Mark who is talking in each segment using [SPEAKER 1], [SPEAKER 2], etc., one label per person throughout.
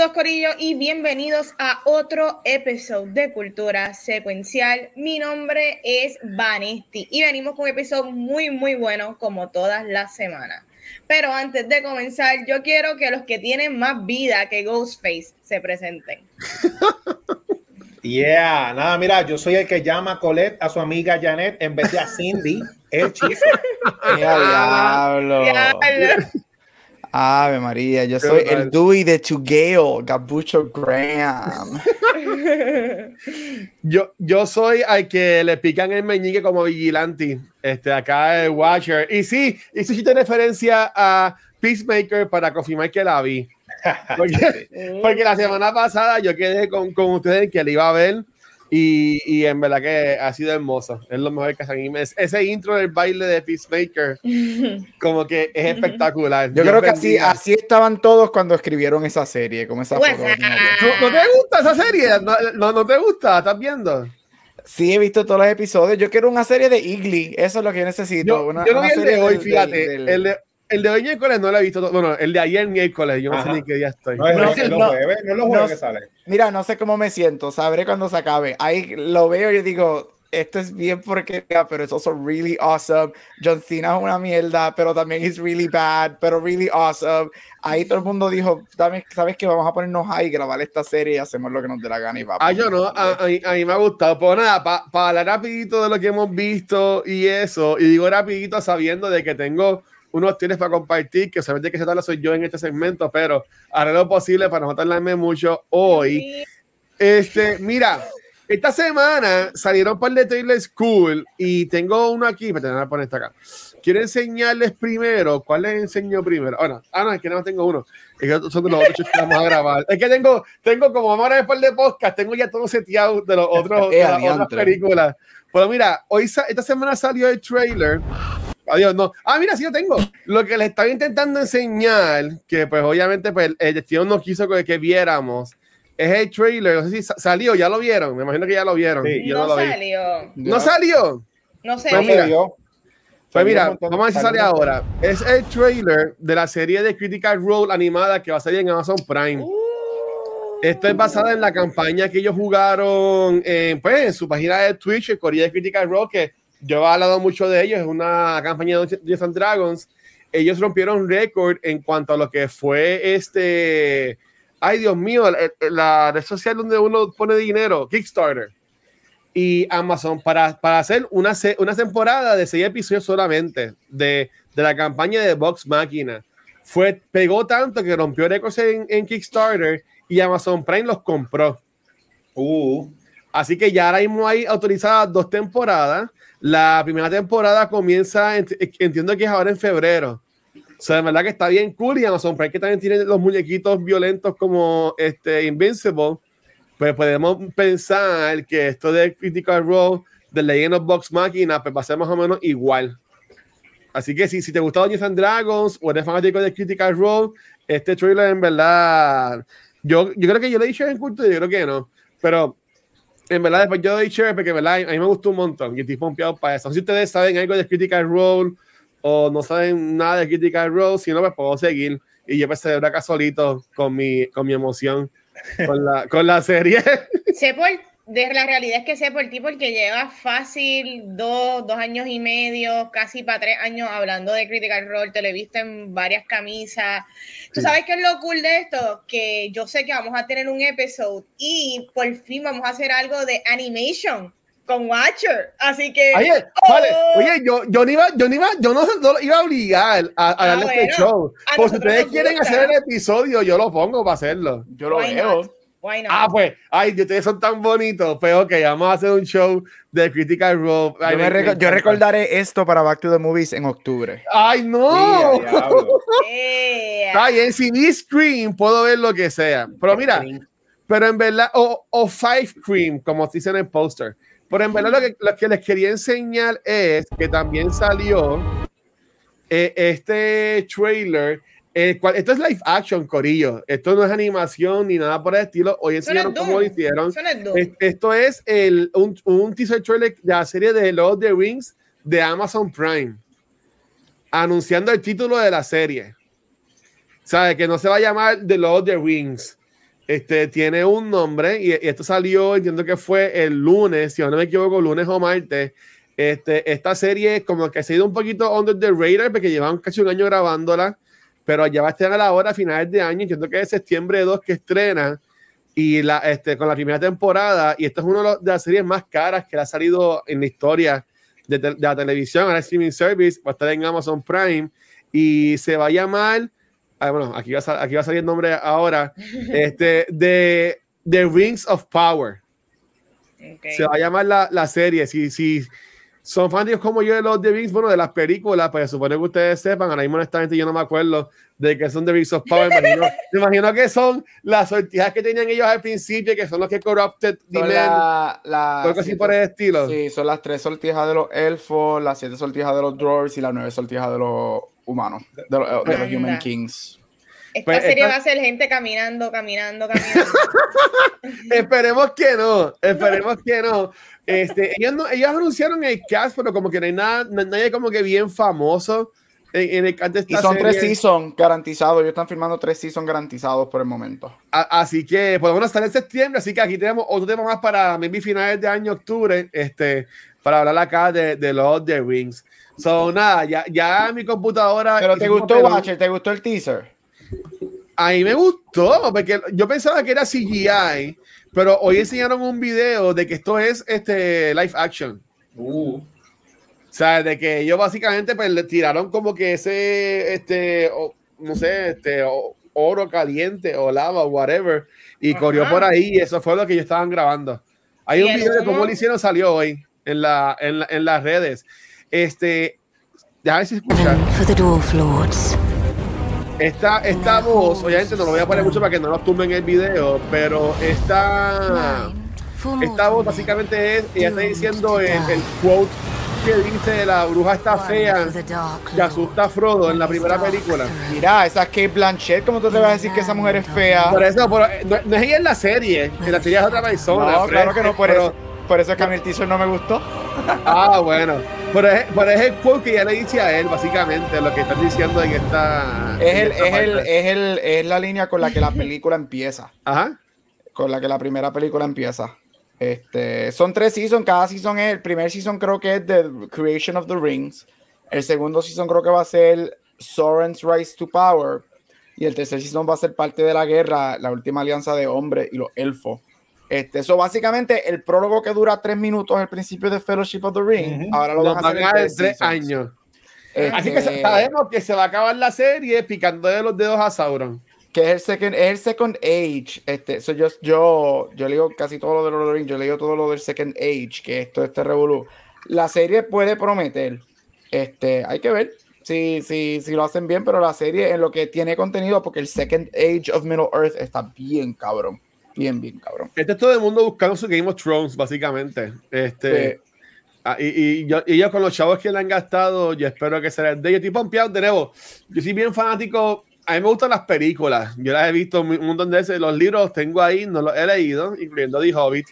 [SPEAKER 1] Saludos Corillo y bienvenidos a otro episodio de Cultura Secuencial. Mi nombre es Vanesti y venimos con un episodio muy muy bueno como todas las semanas. Pero antes de comenzar, yo quiero que los que tienen más vida que Ghostface se presenten.
[SPEAKER 2] Yeah, nada, mira, yo soy el que llama a Colette a su amiga Janet en vez de a Cindy, el chiste.
[SPEAKER 3] diablo.
[SPEAKER 1] Diablo.
[SPEAKER 3] Ave María, yo soy el Dewey de Chugueo, Gabucho Graham.
[SPEAKER 4] Yo, yo soy al que le pican el meñique como vigilante. Este, acá el Watcher. Y sí, hice sí referencia a Peacemaker para confirmar que la vi. Porque, porque la semana pasada yo quedé con, con ustedes que la iba a ver. Y, y, en verdad que ha sido hermoso. Es lo mejor que se anime. Ese intro del baile de Peacemaker, como que es espectacular.
[SPEAKER 3] Yo, creo que así, así estaban todos cuando escribieron esa serie. Como esa
[SPEAKER 1] Pues,
[SPEAKER 3] foto.
[SPEAKER 4] ¿No, no te gusta esa serie? ¿No, no, no te gusta? ¿Estás viendo?
[SPEAKER 3] Sí, he visto todos los episodios. Yo quiero una serie de Igly. Eso es lo que yo necesito.
[SPEAKER 4] Yo,
[SPEAKER 3] una,
[SPEAKER 4] yo no
[SPEAKER 3] una
[SPEAKER 4] vi el
[SPEAKER 3] serie
[SPEAKER 4] de hoy,
[SPEAKER 3] del-
[SPEAKER 4] fíjate.
[SPEAKER 3] del-
[SPEAKER 4] El, de, el de hoy miércoles no lo he visto. todo- Bueno, el de ayer miércoles, yo no
[SPEAKER 2] Ajá.
[SPEAKER 4] sé ni qué día estoy.
[SPEAKER 2] No es
[SPEAKER 3] No,
[SPEAKER 2] es los
[SPEAKER 3] no,
[SPEAKER 2] jueves, no es los jueves
[SPEAKER 3] no,
[SPEAKER 2] que sale.
[SPEAKER 3] Mira, no sé cómo me siento. Sabré cuando se acabe. Ahí lo veo y digo, esto es bien porque, pero es also really awesome. John Cena es una mierda, pero también es really bad, pero really awesome. Ahí todo el mundo dijo, "Dame- ¿sabes qué? Vamos a ponernos ahí grabar esta serie y hacemos lo que nos dé la gana y va.
[SPEAKER 4] Ah, yo no, a, a mí, a mí me ha gustado. Pero nada, para hablar rapidito de lo que hemos visto y eso, y digo rapidito sabiendo de que tengo unos tienes para compartir, que solamente que se tal soy yo en este segmento, pero haré lo posible para no tardarme mucho hoy. Este, mira, esta semana salieron un par de trailers cool y tengo uno aquí, me tengo que poner esto acá. Quiero enseñarles primero, ¿cuál les enseño primero? Ahora, ah, no, es que no tengo uno. Es que son de los otros que vamos a grabar. Es que tengo, tengo como vamos a grabar par de podcast, tengo ya todo seteado de los otros, de
[SPEAKER 3] Eh,
[SPEAKER 4] las otras películas. Pero mira, hoy esta semana salió el trailer. Adiós, no. Ah, mira, sí lo tengo. Lo que les estaba intentando enseñar, que pues obviamente pues, el destino no quiso que, que viéramos, es el trailer. No sé si sa- salió, ya lo vieron. Me imagino que ya lo vieron.
[SPEAKER 2] Sí.
[SPEAKER 4] Yo
[SPEAKER 1] No,
[SPEAKER 4] no, lo vi.
[SPEAKER 1] salió.
[SPEAKER 4] ¿No salió?
[SPEAKER 1] No sé.
[SPEAKER 4] Pues
[SPEAKER 2] No
[SPEAKER 4] mira. Pues mira, vamos a ver si
[SPEAKER 2] salió
[SPEAKER 4] sale ahora. Es el trailer de la serie de Critical Role animada que va a salir en Amazon Prime.
[SPEAKER 1] Uh,
[SPEAKER 4] Esto es basada en la campaña que ellos jugaron en, pues, en su página de Twitch, el Corea de Critical Role, que yo he hablado mucho de ellos, es una campaña de Dungeons and Dragons. Ellos rompieron récord en cuanto a lo que fue este. Ay, Dios mío, la, la red social donde uno pone dinero, Kickstarter. Y Amazon para, para hacer una, una temporada de seis episodios solamente de, de la campaña de Box Máquina. Fue, pegó tanto que rompió récords en, en Kickstarter y Amazon Prime los compró.
[SPEAKER 2] Uh,
[SPEAKER 4] Así que ya ahora mismo hay autorizadas dos temporadas. La primera temporada comienza, ent- entiendo que es ahora en febrero. O sea, de verdad que está bien cool y Amazon Prime que también tiene los muñequitos violentos como este Invincible. Pues podemos pensar que esto de Critical Role, de Legend of Box Machina, pues va a ser más o menos igual. Así que si, si te gusta Dungeons and Dragons o eres fanático de Critical Role, este trailer en verdad, yo, yo creo que yo lo he dicho en culto yo creo que no. Pero en verdad, después yo doy share porque a mí me gustó un montón y estoy pompeado para eso. Si ustedes saben algo de Critical Role o no saben nada de Critical Role, si no, pues puedo seguir y yo pues celebrar acá solito con mi, con mi emoción con la, con la serie.
[SPEAKER 1] sé por, de la realidad es que sé por ti porque llevas fácil dos, dos años y medio, casi para tres años hablando de Critical Role, te lo he visto en varias camisas. ¿Tú sabes qué es lo cool de esto? Que yo sé que vamos a tener un episodio y por fin vamos a hacer algo de animation con Watcher. Así que...
[SPEAKER 4] Oye,
[SPEAKER 1] ¡Oh!
[SPEAKER 4] vale, oye, yo, yo no iba, yo no iba, yo no, no lo iba a obligar a, a
[SPEAKER 1] Ah,
[SPEAKER 4] darle este show. Por si ustedes quieren hacer el episodio, yo lo pongo para hacerlo.
[SPEAKER 3] Yo lo
[SPEAKER 1] Why
[SPEAKER 3] veo.
[SPEAKER 1] not? Why not?
[SPEAKER 4] Ah, pues, ay, ustedes son tan bonitos. Pues, ok, vamos a hacer un show de Critical Role. Ay,
[SPEAKER 3] Yo, me reco- yo recordaré esto para Back to the Movies en octubre.
[SPEAKER 4] Ay, no.
[SPEAKER 2] diablo.
[SPEAKER 1] Eh,
[SPEAKER 4] Ay, en CD Screen puedo ver lo que sea. Pero mira, pero en verdad, o, o Five Cream, como se dice en el póster. Pero en verdad lo que, lo que les quería enseñar es que también salió eh, este trailer, cual, esto es live action, Corillo. Esto no es animación ni nada por el estilo. Hoy enseñaron cómo lo hicieron. esto es el, un, un, teaser trailer de la serie de Lord of the Rings de Amazon Prime, anunciando el título de la serie. ¿Sabe? Que no se va a llamar The Lord of the Rings. Este, tiene un nombre y, esto salió, entiendo que fue el lunes, si no me equivoco, lunes o martes. Este, esta serie como que se ha ido un poquito under the radar porque llevan casi un año grabándola, pero ya va a estar a la hora a finales de año, entiendo que es septiembre 2 que estrena y la, este, con la primera temporada y esta es una de las series más caras que ha salido en la historia de, de la televisión, a streaming service, va a estar en Amazon Prime y se va a llamar Ah, bueno, aquí va, a, aquí va a salir el nombre ahora, este, de The Rings of Power. Se va a llamar la, la serie. Si, si son fans como yo de los The Rings, bueno, de las películas, pues supone que ustedes sepan, ahora mismo honestamente yo no me acuerdo de que son The Rings of Power. me, imagino, que son las sortijas que tenían ellos al principio, que son los que Corrupted
[SPEAKER 3] Dimen, la,
[SPEAKER 4] algo así por el estilo.
[SPEAKER 3] Sí, son las tres sortijas de los elfos, las siete sortijas de los dwarves y las nueve sortijas de los humanos, de, los, Human Kings.
[SPEAKER 1] Esta pues, serie va a ser gente caminando, caminando, caminando.
[SPEAKER 4] esperemos que no, esperemos que no. Este, ellos, no, ellos anunciaron el cast, pero como que no hay nada, nadie como que bien famoso en, el cast de esta
[SPEAKER 3] Y son tres seasons garantizados, ellos están firmando tres seasons garantizados por el momento.
[SPEAKER 4] así que podemos estar en septiembre, así que aquí tenemos otro tema más para maybe finales de año, octubre, este, para hablar acá de, de Lord of the Rings. So, nada, ya, ya mi computadora.
[SPEAKER 3] Pero te gustó, Watcher, ¿te gustó el teaser?
[SPEAKER 4] A mí me gustó, porque yo pensaba que era CGI, pero hoy enseñaron un video de que esto es este live action. Uh. O sea, de que ellos básicamente pues, le tiraron como que ese, este, no sé, este, oro caliente o lava o whatever, y corrió por ahí, y eso fue lo que ellos estaban grabando. Hay un video de cómo lo hicieron, salió hoy en, la, en, en las redes. Este, déjame ver si escuchan. Esta, esta voz, obviamente no lo voy a poner mucho para que no nos tumben el video, pero esta, esta voz básicamente es, ella está diciendo el, el quote que dice la bruja está fea que asusta a Frodo en la primera película.
[SPEAKER 3] Mira, esa es Kate Blanchett, ¿cómo tú te vas a decir que esa mujer es fea?
[SPEAKER 4] Por eso, no, es ella en la serie, en la serie es otra persona.
[SPEAKER 3] No, claro que no, por eso por eso es que a mí el teaser no me gustó.
[SPEAKER 4] Ah, bueno. Pero es, pero es el quote que ya le dice a él, básicamente, lo que están diciendo en esta.
[SPEAKER 3] Es, el, es, el, es, el, es la línea con la que la película empieza.
[SPEAKER 4] Ajá.
[SPEAKER 3] Con la que la primera película empieza. Este, son tres seasons, cada season es, el primer season creo que es The Creation of the Rings, el segundo season creo que va a ser Soren's Rise to Power, y el tercer season va a ser parte de la guerra, la última alianza de hombres y los elfos. Este, eso básicamente el prólogo que dura tres minutos al principio de Fellowship of the Ring, ahora lo van a hacer en
[SPEAKER 4] tres, años. Así que este, sabemos que se va a acabar la serie picando de los dedos a Sauron.
[SPEAKER 3] Que es el second, es el second age. Este, yo, yo, yo leo casi todo lo de Lord of the Rings, yo leo todo lo del second age, que esto este revolú. La serie puede prometer. Este, hay que ver si, si, si lo hacen bien, pero la serie en lo que tiene contenido, porque el second age of Middle Earth está bien cabrón. Bien, bien, cabrón.
[SPEAKER 4] Este es todo el mundo buscando su Game of Thrones, básicamente. Este. Ah, y, y, yo, y, yo, con los chavos que le han gastado, yo espero que se les dé. Yo estoy pompeado de nuevo. Yo soy bien fanático. A mí me gustan las películas. Yo las he visto un montón de veces. Los libros tengo ahí, no los he leído, incluyendo The Hobbit.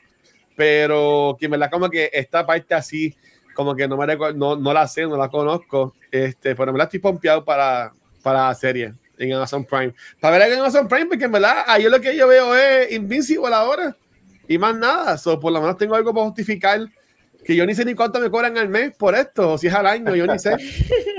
[SPEAKER 4] Pero que me la como que esta parte así, como que no, me no, no la sé, no la conozco. Este, pero me la estoy pompeado para, para la serie en Amazon Prime. Para ver en Amazon Prime, porque en verdad, ahí lo que yo veo es Invincible ahora y más nada. So, por lo menos tengo algo para justificar que yo ni sé ni cuánto me cobran al mes por esto, o si es al año, yo ni sé.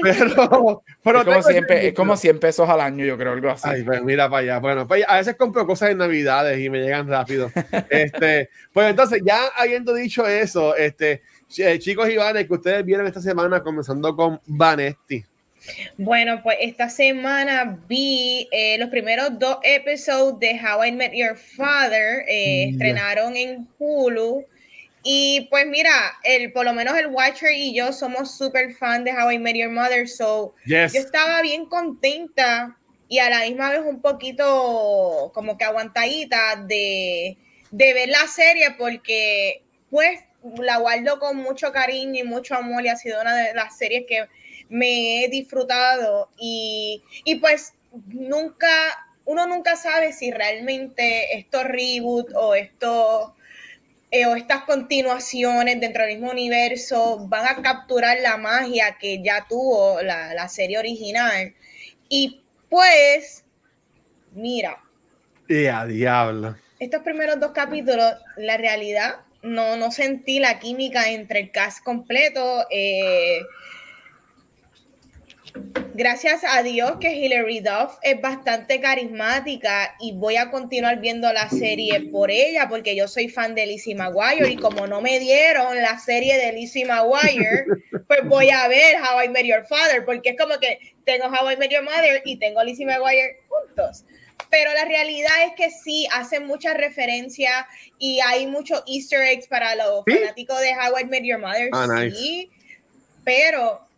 [SPEAKER 4] Pero, pero
[SPEAKER 3] es, como 100, es como 100 pesos al año, yo creo, algo así.
[SPEAKER 4] Ay, pues mira para allá. Bueno, pues a veces compro cosas en Navidades y me llegan rápido. este, pues entonces, ya habiendo dicho eso, este, eh, chicos y Vanes, que ustedes vieron esta semana comenzando con Vanetti.
[SPEAKER 1] Bueno, pues esta semana vi eh, los primeros dos episodios de How I Met Your Father, eh, estrenaron en Hulu. Y pues mira, el, por lo menos el Watcher y yo somos súper fan de How I Met Your Mother, so yo estaba bien contenta y a la misma vez un poquito como que aguantadita de, de ver la serie porque pues la guardo con mucho cariño y mucho amor y ha sido una de las series que me he disfrutado y, y pues nunca, uno nunca sabe si realmente estos reboot o estos eh, o estas continuaciones dentro del mismo universo van a capturar la magia que ya tuvo la, la serie original. Y pues, mira.
[SPEAKER 4] Y a diablo.
[SPEAKER 1] Estos primeros dos capítulos, la realidad, no, no sentí la química entre el cast completo. Eh, gracias a Dios que Hilary Duff es bastante carismática y voy a continuar viendo la serie por ella porque yo soy fan de Lizzie McGuire y como no me dieron la serie de Lizzie McGuire, pues voy a ver How I Met Your Father porque es como que tengo How I Met Your Mother y tengo Lizzie McGuire juntos. Pero la realidad es que sí, hacen mucha referencia y hay muchos easter eggs para los fanáticos de How I Met Your Mother, ah, sí, pero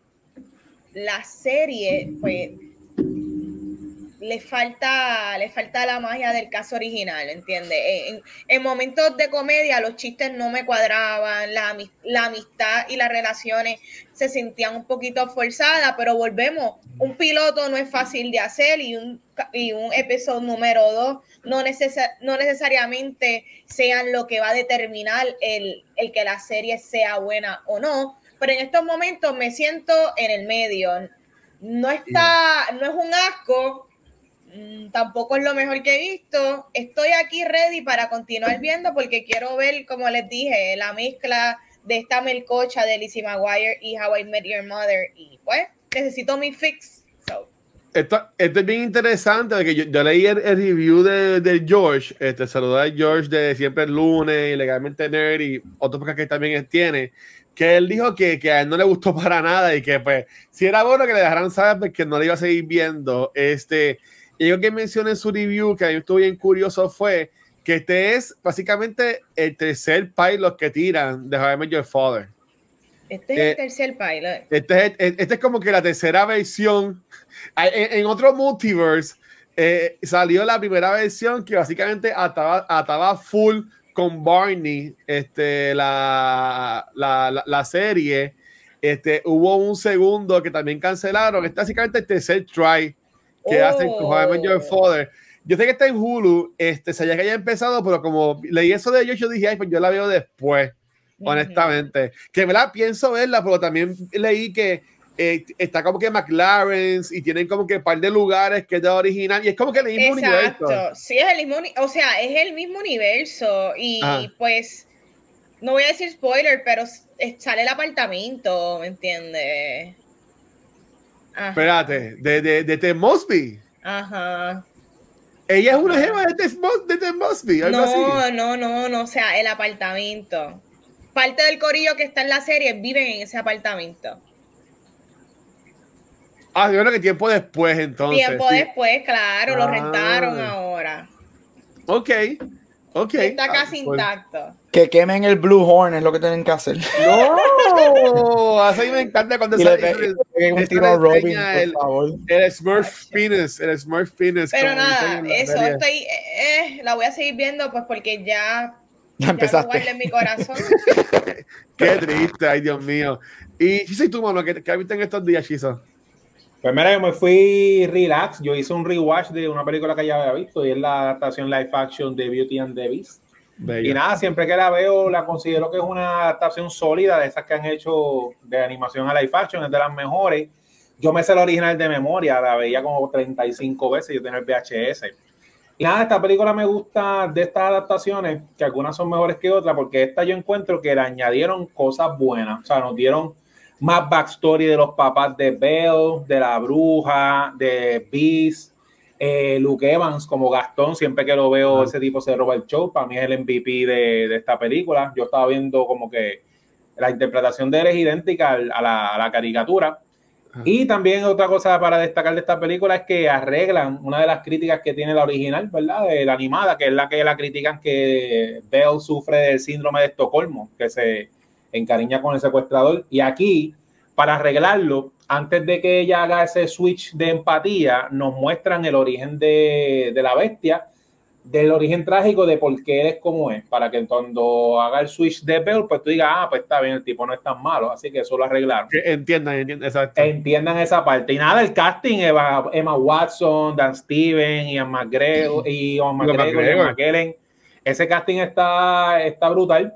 [SPEAKER 1] la serie, pues, le falta, le falta la magia del caso original, ¿entiendes? En, en, momentos de comedia los chistes no me cuadraban, la, la, amistad y las relaciones se sentían un poquito forzadas, pero volvemos, un piloto no es fácil de hacer y un, y un episodio número dos no, no necesariamente sean lo que va a determinar el, el que la serie sea buena o no, pero en estos momentos me siento en el medio. No está, no es un asco, mm, tampoco es lo mejor que he visto. Estoy aquí ready para continuar viendo porque quiero ver, como les dije, la mezcla de esta melcocha de Lizzie McGuire y How I Met Your Mother. Y pues, necesito mi fix.
[SPEAKER 4] Esto, esto, es bien interesante porque yo, leí el, review de, de, George, este, saludar a George de Siempre el lunes, Legalmente Nerd y otro podcast que también tiene que él dijo que, que, a él no le gustó para nada y que pues si era bueno que le dejaran saber pues, que no le iba a seguir viendo. Este, y yo que mencioné en su review, que a mí estuvo bien curioso, fue que este es básicamente el tercer pilot que tiran de How I Your Father.
[SPEAKER 1] Este es el eh, tercer pilot.
[SPEAKER 4] Este es, este es como que la tercera versión. En, en otro multiverse eh, salió la primera versión que básicamente ataba, ataba full con Barney, este, la, la, la, serie, este, hubo un segundo que también cancelaron. Este básicamente el tercer try que hacen con Your Father. Yo sé que está en Hulu, este, sabía que haya empezado, pero como leí eso de ellos, yo dije, ay, pues yo la veo después, honestamente. Que me la pienso verla, pero también leí que eh, está como que McLaren y tienen como que un par de lugares que es de original y es como que el mismo
[SPEAKER 1] Exacto. universo. Sí, es el mismo, o sea, es el mismo universo y pues no voy a decir spoiler, pero sale el apartamento, ¿me entiendes?
[SPEAKER 4] Espérate, de, de, de Ted Mosby.
[SPEAKER 1] Ajá.
[SPEAKER 4] Ella es una jeva de Ted, de Mosby.
[SPEAKER 1] no, no, no, no, o sea, el apartamento. Parte del corillo que está en la serie viven en ese apartamento.
[SPEAKER 4] Ah, yo creo que tiempo después entonces.
[SPEAKER 1] Tiempo después, claro, lo rentaron ah. ahora.
[SPEAKER 4] Ok, ok.
[SPEAKER 1] Está ah, casi pues. intacto.
[SPEAKER 3] Que quemen el Blue Horn es lo que tienen que hacer.
[SPEAKER 4] No, así me encanta cuando se un tiro a Robin, el, por favor. El Smurf Penis, el Smurf Penis.
[SPEAKER 1] Pero nada, eso estoy, eh, eh, la voy a seguir viendo pues porque ya
[SPEAKER 3] ya empezaste.
[SPEAKER 1] Ya en mi corazón.
[SPEAKER 4] Qué triste, ay Dios mío. Y Chiso, ¿y tú, mano? ¿Qué, qué viste en estos días, Chiso?
[SPEAKER 2] Pues mira, yo me fui relax. Yo hice un rewatch de una película que ya había visto y es la adaptación live action de Beauty and the Beast. Y nada, siempre que la veo, la considero que es una adaptación sólida de esas que han hecho de animación a live action, es de las mejores. Yo me sé la original de memoria, la veía como 35 veces, yo tenía el VHS. Y nada, esta película me gusta de estas adaptaciones, que algunas son mejores que otras, porque esta yo encuentro que le añadieron cosas buenas, o sea, nos dieron más backstory de los papás de Belle, de la bruja, de Beast, eh, Luke Evans como Gastón, siempre que lo veo ese tipo se roba el show, para mí es el MVP de, esta película, yo estaba viendo como que la interpretación de él es idéntica a la, caricatura. Y también otra cosa para destacar de esta película es que arreglan una de las críticas que tiene la original, ¿verdad? De la animada, que es la que la critican que Belle sufre del síndrome de Estocolmo, que se encariña con el secuestrador. Y aquí, para arreglarlo, antes de que ella haga ese switch de empatía, nos muestran el origen de, la bestia del origen trágico de por qué eres como es, para que cuando haga el switch de Bell, pues tú digas, ah, pues está bien, el tipo no es tan malo, así que eso lo arreglaron.
[SPEAKER 4] Entiendan, entiendan, exacto.
[SPEAKER 2] Entiendan esa parte. Y nada, el casting, Emma Watson, Dan Steven, Ian McGregor, y Ian McGregor, Ian McKellen, ese casting está, está brutal.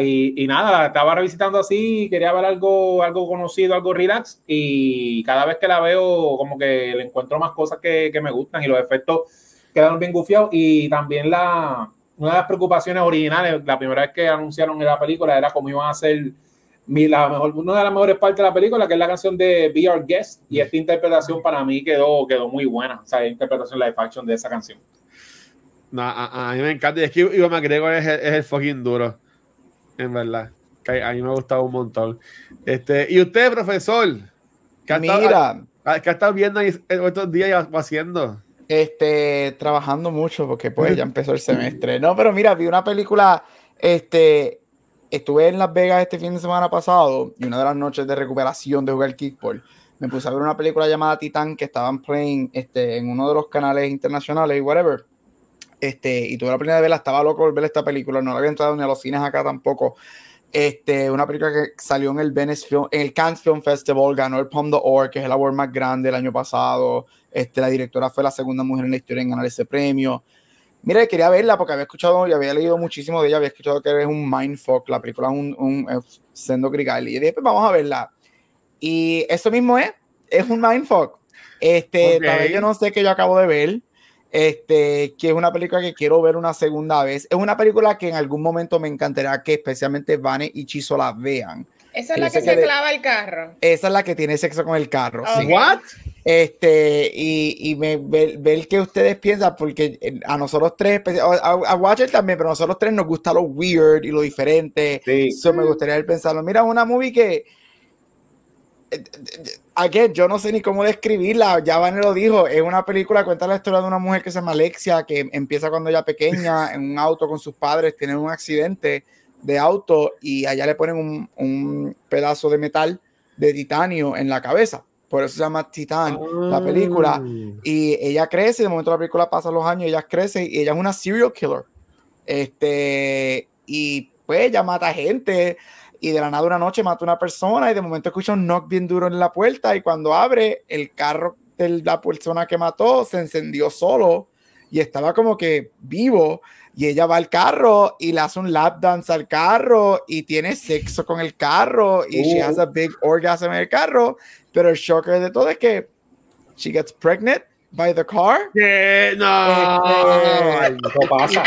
[SPEAKER 2] Y, y, nada, estaba revisitando así, quería ver algo, algo conocido, algo relax, y cada vez que la veo, como que le encuentro más cosas que, que me gustan y los efectos quedaron bien gufiados. Y también la, una de las preocupaciones originales, la primera vez que anunciaron en la película, era cómo iban a hacer mi, la mejor, una de las mejores partes de la película, que es la canción de Be Our Guest, y esta interpretación para mí quedó, quedó muy buena, o sea, la interpretación live action de esa canción.
[SPEAKER 4] No, a, mí me encanta, y es que Ivan McGregor es es el fucking duro en verdad. a mí me ha gustado un montón. Este, y usted, profesor,
[SPEAKER 3] ¿qué Mira,
[SPEAKER 4] ha estado, viendo estos días haciendo?
[SPEAKER 3] Este, trabajando mucho porque pues ya empezó el semestre. No, pero mira, vi una película, este, estuve en Las Vegas este fin de semana pasado y una de las noches de recuperación de jugar kickball, me puse a ver una película llamada Titan que estaban playing este, en uno de los canales internacionales y whatever. Este, y tuve la oportunidad de verla, estaba loco ver esta película, no la había entrado ni a los cines acá tampoco. Este, una película que salió en el Venice Film, en el Cannes Film Festival, ganó el Palme d'Or, que es el award más grande el año pasado. Este, la directora fue la segunda mujer en la historia en ganar ese premio. Mira, quería verla porque había escuchado y había leído muchísimo de ella, había escuchado que es un mindfuck, la película es un, un sendo grigal. Y después pues vamos a verla. Y eso mismo es, es un mindfuck. Este, okay. yo no sé qué yo acabo de ver este, que es una película que quiero ver una segunda vez. Es una película que en algún momento me encantaría que especialmente Vane y Chiso la vean.
[SPEAKER 1] Esa es la que se clava el carro.
[SPEAKER 3] Esa es la que tiene sexo con el carro.
[SPEAKER 4] ¿What?
[SPEAKER 3] Este, y, y me, ver, que ustedes piensan, porque a nosotros tres, a, a, Watcher también, pero a nosotros tres nos gusta lo weird y lo diferente. Sí. Eso me gustaría pensarlo. Mira, una movie que again, yo no sé ni cómo describirla, ya Van lo dijo, es una película, cuenta la historia de una mujer que se llama Alexia, que empieza cuando ella pequeña, en un auto con sus padres, tienen un accidente de auto y allá le ponen un, un pedazo de metal de titanio en la cabeza. Por eso se llama Titán, la película. Ah. Y ella crece, de momento la película pasa los años, ella crece y ella es una serial killer. Este, y pues ella mata gente y de la nada una noche mata a una persona y de momento escucha un knock bien duro en la puerta y cuando abre el carro de la persona que mató se encendió solo y estaba como que vivo y ella va al carro y le hace un lap dance al carro y tiene sexo con el carro y she has a big orgasm en el carro pero el shocker de todo es que she gets pregnant by the car.
[SPEAKER 4] ¿Qué? No, este, no pasa.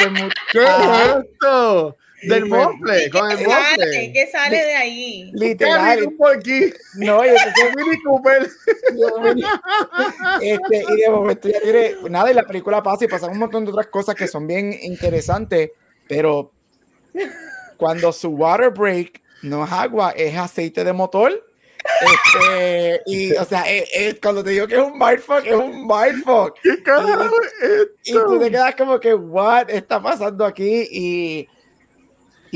[SPEAKER 4] ¿Qué es esto? Del mofle, con el mofle.
[SPEAKER 1] ¿Qué sale de ahí?
[SPEAKER 3] Literal. No, y Mini Cooper. este, y de momento ya tiene nada, y la película pasa y pasan un montón de otras cosas que son bien interesantes, pero cuando su water break no es agua, es aceite de motor. Este, y, o sea, es, es, cuando te digo que es un mindfuck, es un mindfuck.
[SPEAKER 4] ¿Qué carajo
[SPEAKER 3] y, y tú te quedas como que, what está pasando aquí? Y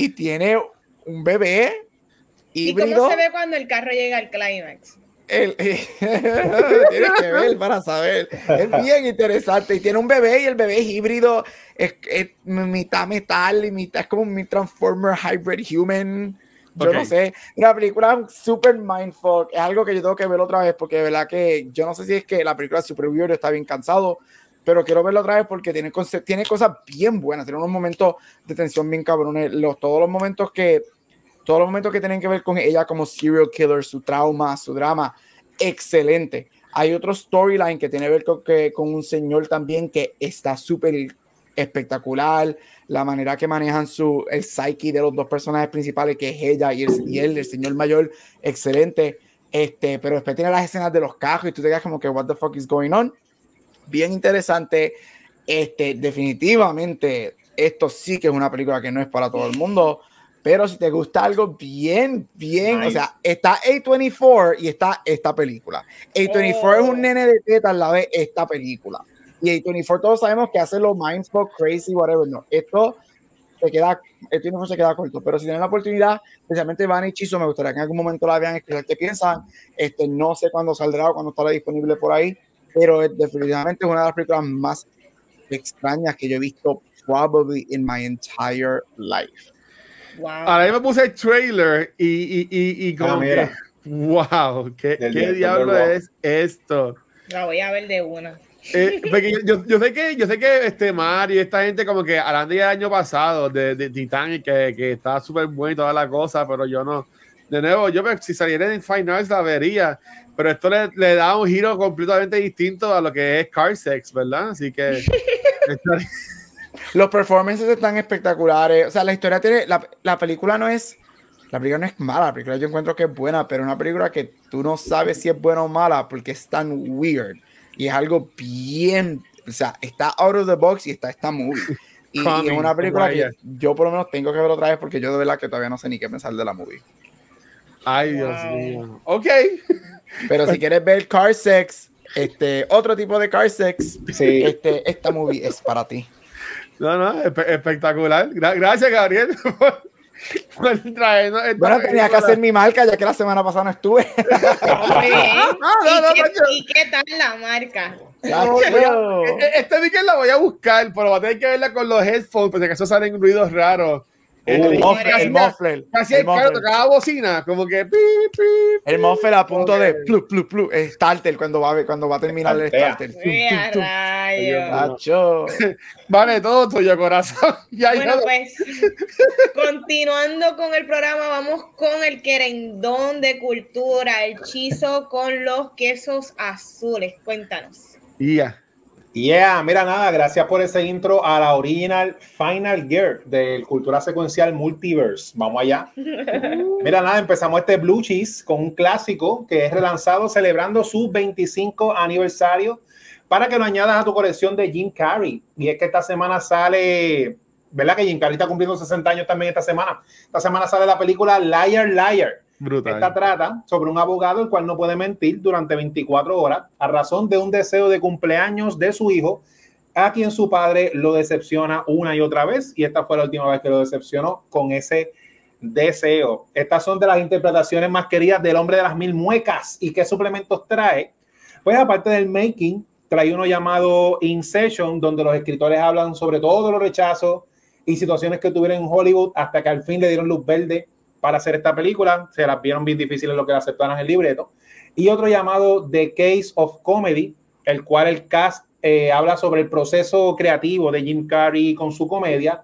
[SPEAKER 3] y tiene un bebé híbrido. ¿Y
[SPEAKER 1] cómo se ve cuando el carro llega al clímax?
[SPEAKER 3] tienes que ver para saber. Es bien interesante. Y tiene un bebé y el bebé es híbrido. Es, mitad metal y mitad es como mi Transformer Hybrid Human. Yo no sé. Una película super mindfuck. Es algo que yo tengo que ver otra vez porque de verdad que yo no sé si es que la película Super Viewer está bien cansado pero quiero verlo otra vez porque tiene, tiene cosas bien buenas, tiene unos momentos de tensión bien cabrones, los, todos los momentos que todos los momentos que tienen que ver con ella como serial killer, su trauma, su drama, excelente. Hay otro storyline que tiene que ver con, que, con un señor también que está súper espectacular, la manera que manejan su, el psyche de los dos personajes principales, que es ella y, el, y él, el señor mayor, excelente. Este, pero después tiene las escenas de los cajos y tú te quedas como que, what the fuck is going on? Bien interesante. Este, definitivamente, esto sí que es una película que no es para todo el mundo, pero si te gusta algo bien, bien, o sea, está A24 y está esta película. A24 es un nene de teta al lado de esta película. Y A24 todos sabemos que hace lo mindfuck, crazy, whatever. No, esto se queda, A24 se queda corto, pero si tienen la oportunidad, especialmente Van y Chiso, me gustaría que en algún momento la vean, escribir qué piensan. Este, no sé cuándo saldrá o cuándo estará disponible por ahí pero definitivamente es una de las películas más extrañas que yo he visto probably in my entire life.
[SPEAKER 4] Wow. Ahora me puse el trailer y, y, y, y como ah, wow, ¿qué, ¿qué diablo es esto?
[SPEAKER 1] La voy a ver de una.
[SPEAKER 4] Eh, yo, yo, sé que yo sé que este Mario y esta gente como que harán de año pasado de, de Titanic que, que está súper bueno y toda la cosa, pero yo no. De nuevo, yo si saliera en Final la vería, pero esto le, le, da un giro completamente distinto a lo que es Car Sex, ¿verdad? Así que
[SPEAKER 3] los performances están espectaculares. O sea, la historia tiene. La, la, película no es. La película no es mala. La película yo encuentro que es buena, pero una película que tú no sabes si es buena o mala porque es tan weird. Y es algo bien. O sea, está out of the box y está esta movie. Y, es una película que yo por lo menos tengo que ver otra vez porque yo de verdad que todavía no sé ni qué pensar de la movie.
[SPEAKER 4] Ay, Dios mío. Ok.
[SPEAKER 3] Pero si quieres ver Car Sex, este, otro tipo de Car Sex, sí. este, esta movie es para ti.
[SPEAKER 4] No, no, espectacular. gracias, Gabriel.
[SPEAKER 3] bueno, tenía que hacer mi marca ya que la semana pasada no estuve.
[SPEAKER 1] ¿Y, qué, tal la marca?
[SPEAKER 4] este weekend la voy a buscar, pero va a tener que verla con los headphones, porque acaso salen ruidos raros.
[SPEAKER 3] El, muffler, el muffler.
[SPEAKER 4] Casi el, carro tocaba bocina, como que
[SPEAKER 3] El muffler a punto de plu, plu, plu, starter cuando va, cuando va a terminar el starter.
[SPEAKER 4] vale, todo tuyo, corazón.
[SPEAKER 1] bueno, pues, continuando con el programa, vamos con el querendón de cultura, el chizo con los quesos azules. Cuéntanos.
[SPEAKER 2] Ya. Yeah, mira nada, gracias por ese intro a la original Final Gear del Cultura Secuencial Multiverse. Vamos allá. Mira nada, empezamos este Blue Cheese con un clásico que es relanzado celebrando su 25 aniversario para que lo añadas a tu colección de Jim Carrey. Y es que esta semana sale, ¿verdad? Que Jim Carrey está cumpliendo 60 años también esta semana. Esta semana sale la película Liar Liar esta trata sobre un abogado el cual no puede mentir durante 24 horas a razón de un deseo de cumpleaños de su hijo, a quien su padre lo decepciona una y otra vez. Y esta fue la última vez que lo decepcionó con ese deseo. Estas son de las interpretaciones más queridas del hombre de las mil muecas. ¿Y qué suplementos trae? Pues aparte del making, trae uno llamado In Session, donde los escritores hablan sobre todos los rechazos y situaciones que tuvieron en Hollywood hasta que al fin le dieron luz verde para hacer esta película. Se las vieron bien difíciles lo que aceptaron el libreto. Y otro llamado The Case of Comedy, el cual el cast eh, habla sobre el proceso creativo de Jim Carrey con su comedia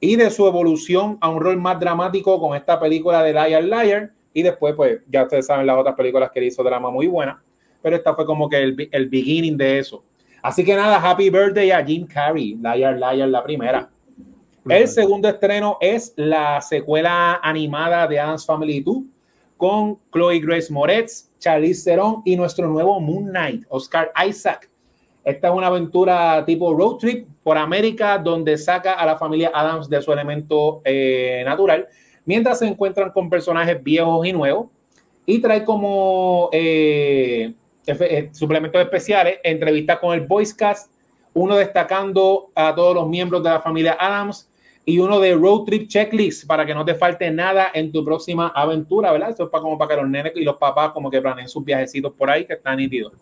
[SPEAKER 2] y de su evolución a un rol más dramático con esta película de Liar Liar. Y después, pues ya ustedes saben las otras películas que hizo drama muy buena, pero esta fue como que el, el beginning de eso. Así que nada, happy birthday a Jim Carrey, Liar Liar, la primera. El segundo estreno es la secuela animada de Adam's Family 2 con Chloe Grace Moretz, Charlize Theron y nuestro nuevo Moon Knight, Oscar Isaac. Esta es una aventura tipo road trip por América donde saca a la familia Adams de su elemento eh, natural mientras se encuentran con personajes viejos y nuevos y trae como eh, eh, suplementos especiales entrevistas con el Voice Cast, uno destacando a todos los miembros de la familia Adams y uno de Road Trip Checklist para que no te falte nada en tu próxima aventura, ¿verdad? Esto es para, como para que los nenes y los papás como que planeen sus viajecitos por ahí que están nítidos.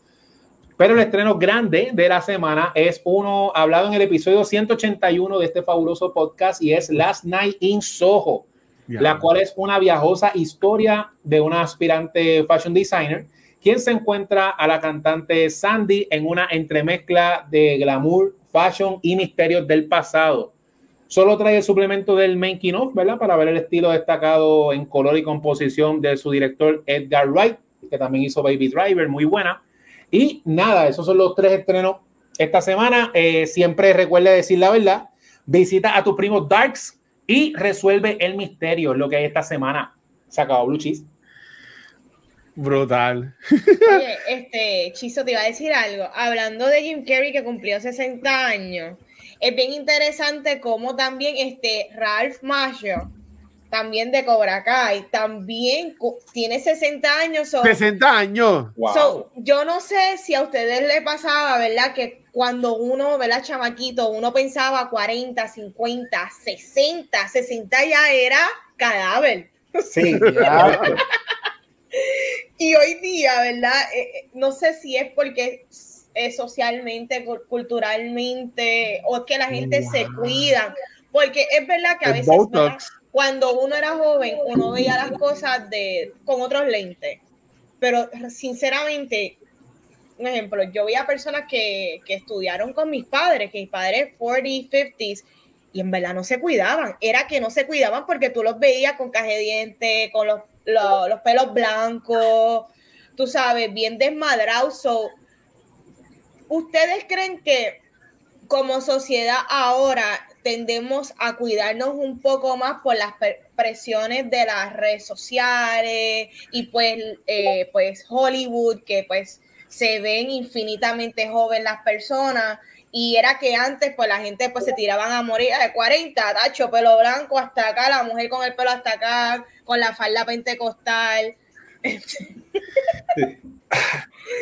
[SPEAKER 2] Pero el estreno grande de la semana es uno hablado en el episodio 181 de este fabuloso podcast y es Last Night in Soho, la cual es una viajosa historia de una aspirante fashion designer quien se encuentra a la cantante Sandy en una entremezcla de glamour, fashion y misterios del pasado. Solo trae el suplemento del making of, ¿verdad? Para ver el estilo destacado en color y composición de su director Edgar Wright, que también hizo Baby Driver, muy buena. Y nada, esos son los tres estrenos esta semana. Eh, siempre recuerde decir la verdad. Visita a tu primo Darks y resuelve el misterio, lo que hay esta semana. Se acabó Blue Cheese.
[SPEAKER 4] Brutal.
[SPEAKER 1] Oye, este, Chizo, te iba a decir algo. Hablando de Jim Carrey que cumplió 60 años, es bien interesante cómo también este Ralph Macchio, también de Cobra Kai, también tiene 60 años.
[SPEAKER 4] 60 años.
[SPEAKER 1] Wow. yo no sé si a ustedes les pasaba, ¿verdad? Que cuando uno, ¿verdad? Chamaquito, uno pensaba 40, 50, 60, 60 ya era cadáver.
[SPEAKER 3] Sí, claro.
[SPEAKER 1] y hoy día, ¿verdad? Eh, eh, no sé si es porque eh, socialmente, culturalmente, o que la gente se cuida. Porque es verdad que a veces cuando uno era joven, uno veía las cosas de, con otros lentes. Pero sinceramente, un ejemplo, yo veía personas que, que estudiaron con mis padres, que mis padres 40, 50s, y en verdad no se cuidaban. Era que no se cuidaban porque tú los veías con caje de dientes, con los, los, pelos blancos, tú sabes, bien desmadrados. ¿Ustedes creen que como sociedad ahora tendemos a cuidarnos un poco más por las presiones de las redes sociales y pues, eh, pues Hollywood, que pues se ven infinitamente jóvenes las personas y era que antes pues la gente pues se tiraban a morir de 40, tacho, pelo blanco hasta acá, la mujer con el pelo hasta acá, con la falda pentecostal.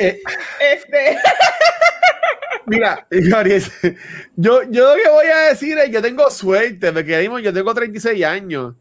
[SPEAKER 4] Eh, este. Mira, yo, yo lo que voy a decir es, yo tengo suerte, porque yo tengo 36 años.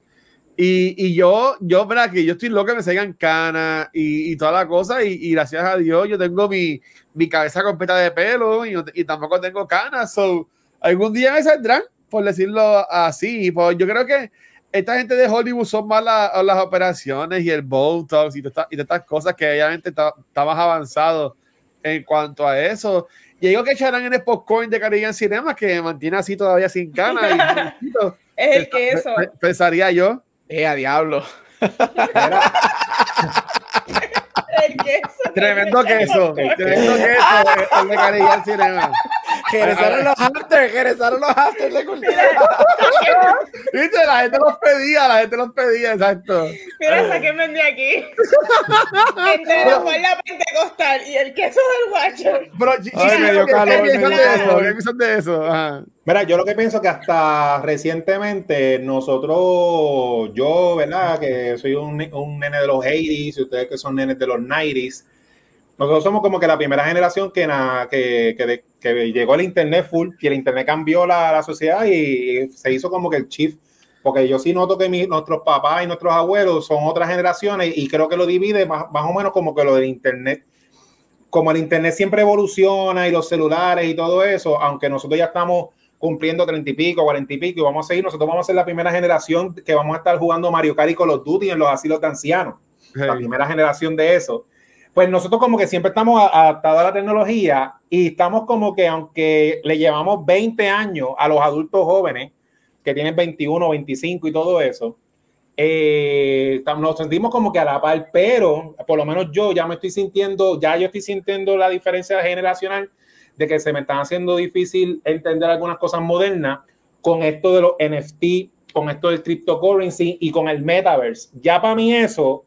[SPEAKER 4] Y, y, yo, yo, verdad que yo estoy loco que me salgan canas y, y, toda la cosa, y, y, gracias a Dios yo tengo mi, mi cabeza completa de pelo y, y, tampoco tengo canas. So, algún día me saldrán, por decirlo así. Pues yo creo que esta gente de Hollywood son más las operaciones y el Botox y, todas, estas cosas que obviamente está, está, más avanzado en cuanto a eso. Y digo que echarán en el popcorn de Caribbean Cinema que mantiene así todavía sin canas.
[SPEAKER 1] es el queso.
[SPEAKER 4] Pensaría yo.
[SPEAKER 3] Eh, a diablo.
[SPEAKER 1] el queso.
[SPEAKER 4] Tremendo queso. Tremendo queso. El de Caribbean Cinema.
[SPEAKER 3] Regresaron los afters, regresaron los afters de cultura.
[SPEAKER 4] Viste, la gente los pedía, la gente los pedía, exacto.
[SPEAKER 1] Mira, sáquenme de aquí. Entero fue la pentecostal y el queso del guacho. Pero,
[SPEAKER 4] Ay, me dio calor. ¿Qué piensan de eso? Ajá.
[SPEAKER 2] Mira, yo lo que pienso que hasta recientemente nosotros, yo, ¿verdad? Que soy un, un nene de los 80s y ustedes que son nenes de los 90s, nosotros somos como que la primera generación que, que, que, llegó al Internet full y el Internet cambió la, la, sociedad y se hizo como que el shift. Porque yo sí noto que nuestros papás y nuestros abuelos son otras generaciones y creo que lo divide más, más o menos como que lo del Internet. Como el Internet siempre evoluciona y los celulares y todo eso, aunque nosotros ya estamos cumpliendo treinta y pico, cuarenta y pico y vamos a seguir, nosotros vamos a ser la primera generación que vamos a estar jugando Mario Kart y Call of Duty en los asilos de ancianos. La primera generación de eso pues nosotros como que siempre estamos adaptados a la tecnología y estamos como que aunque le llevamos 20 años a los adultos jóvenes que tienen 21, 25 y todo eso, eh, nos sentimos como que a la par, pero por lo menos yo ya me estoy sintiendo, ya yo estoy sintiendo la diferencia generacional de que se me están haciendo difícil entender algunas cosas modernas con esto de los NFT, con esto del cryptocurrency y con el metaverse. Ya para mí eso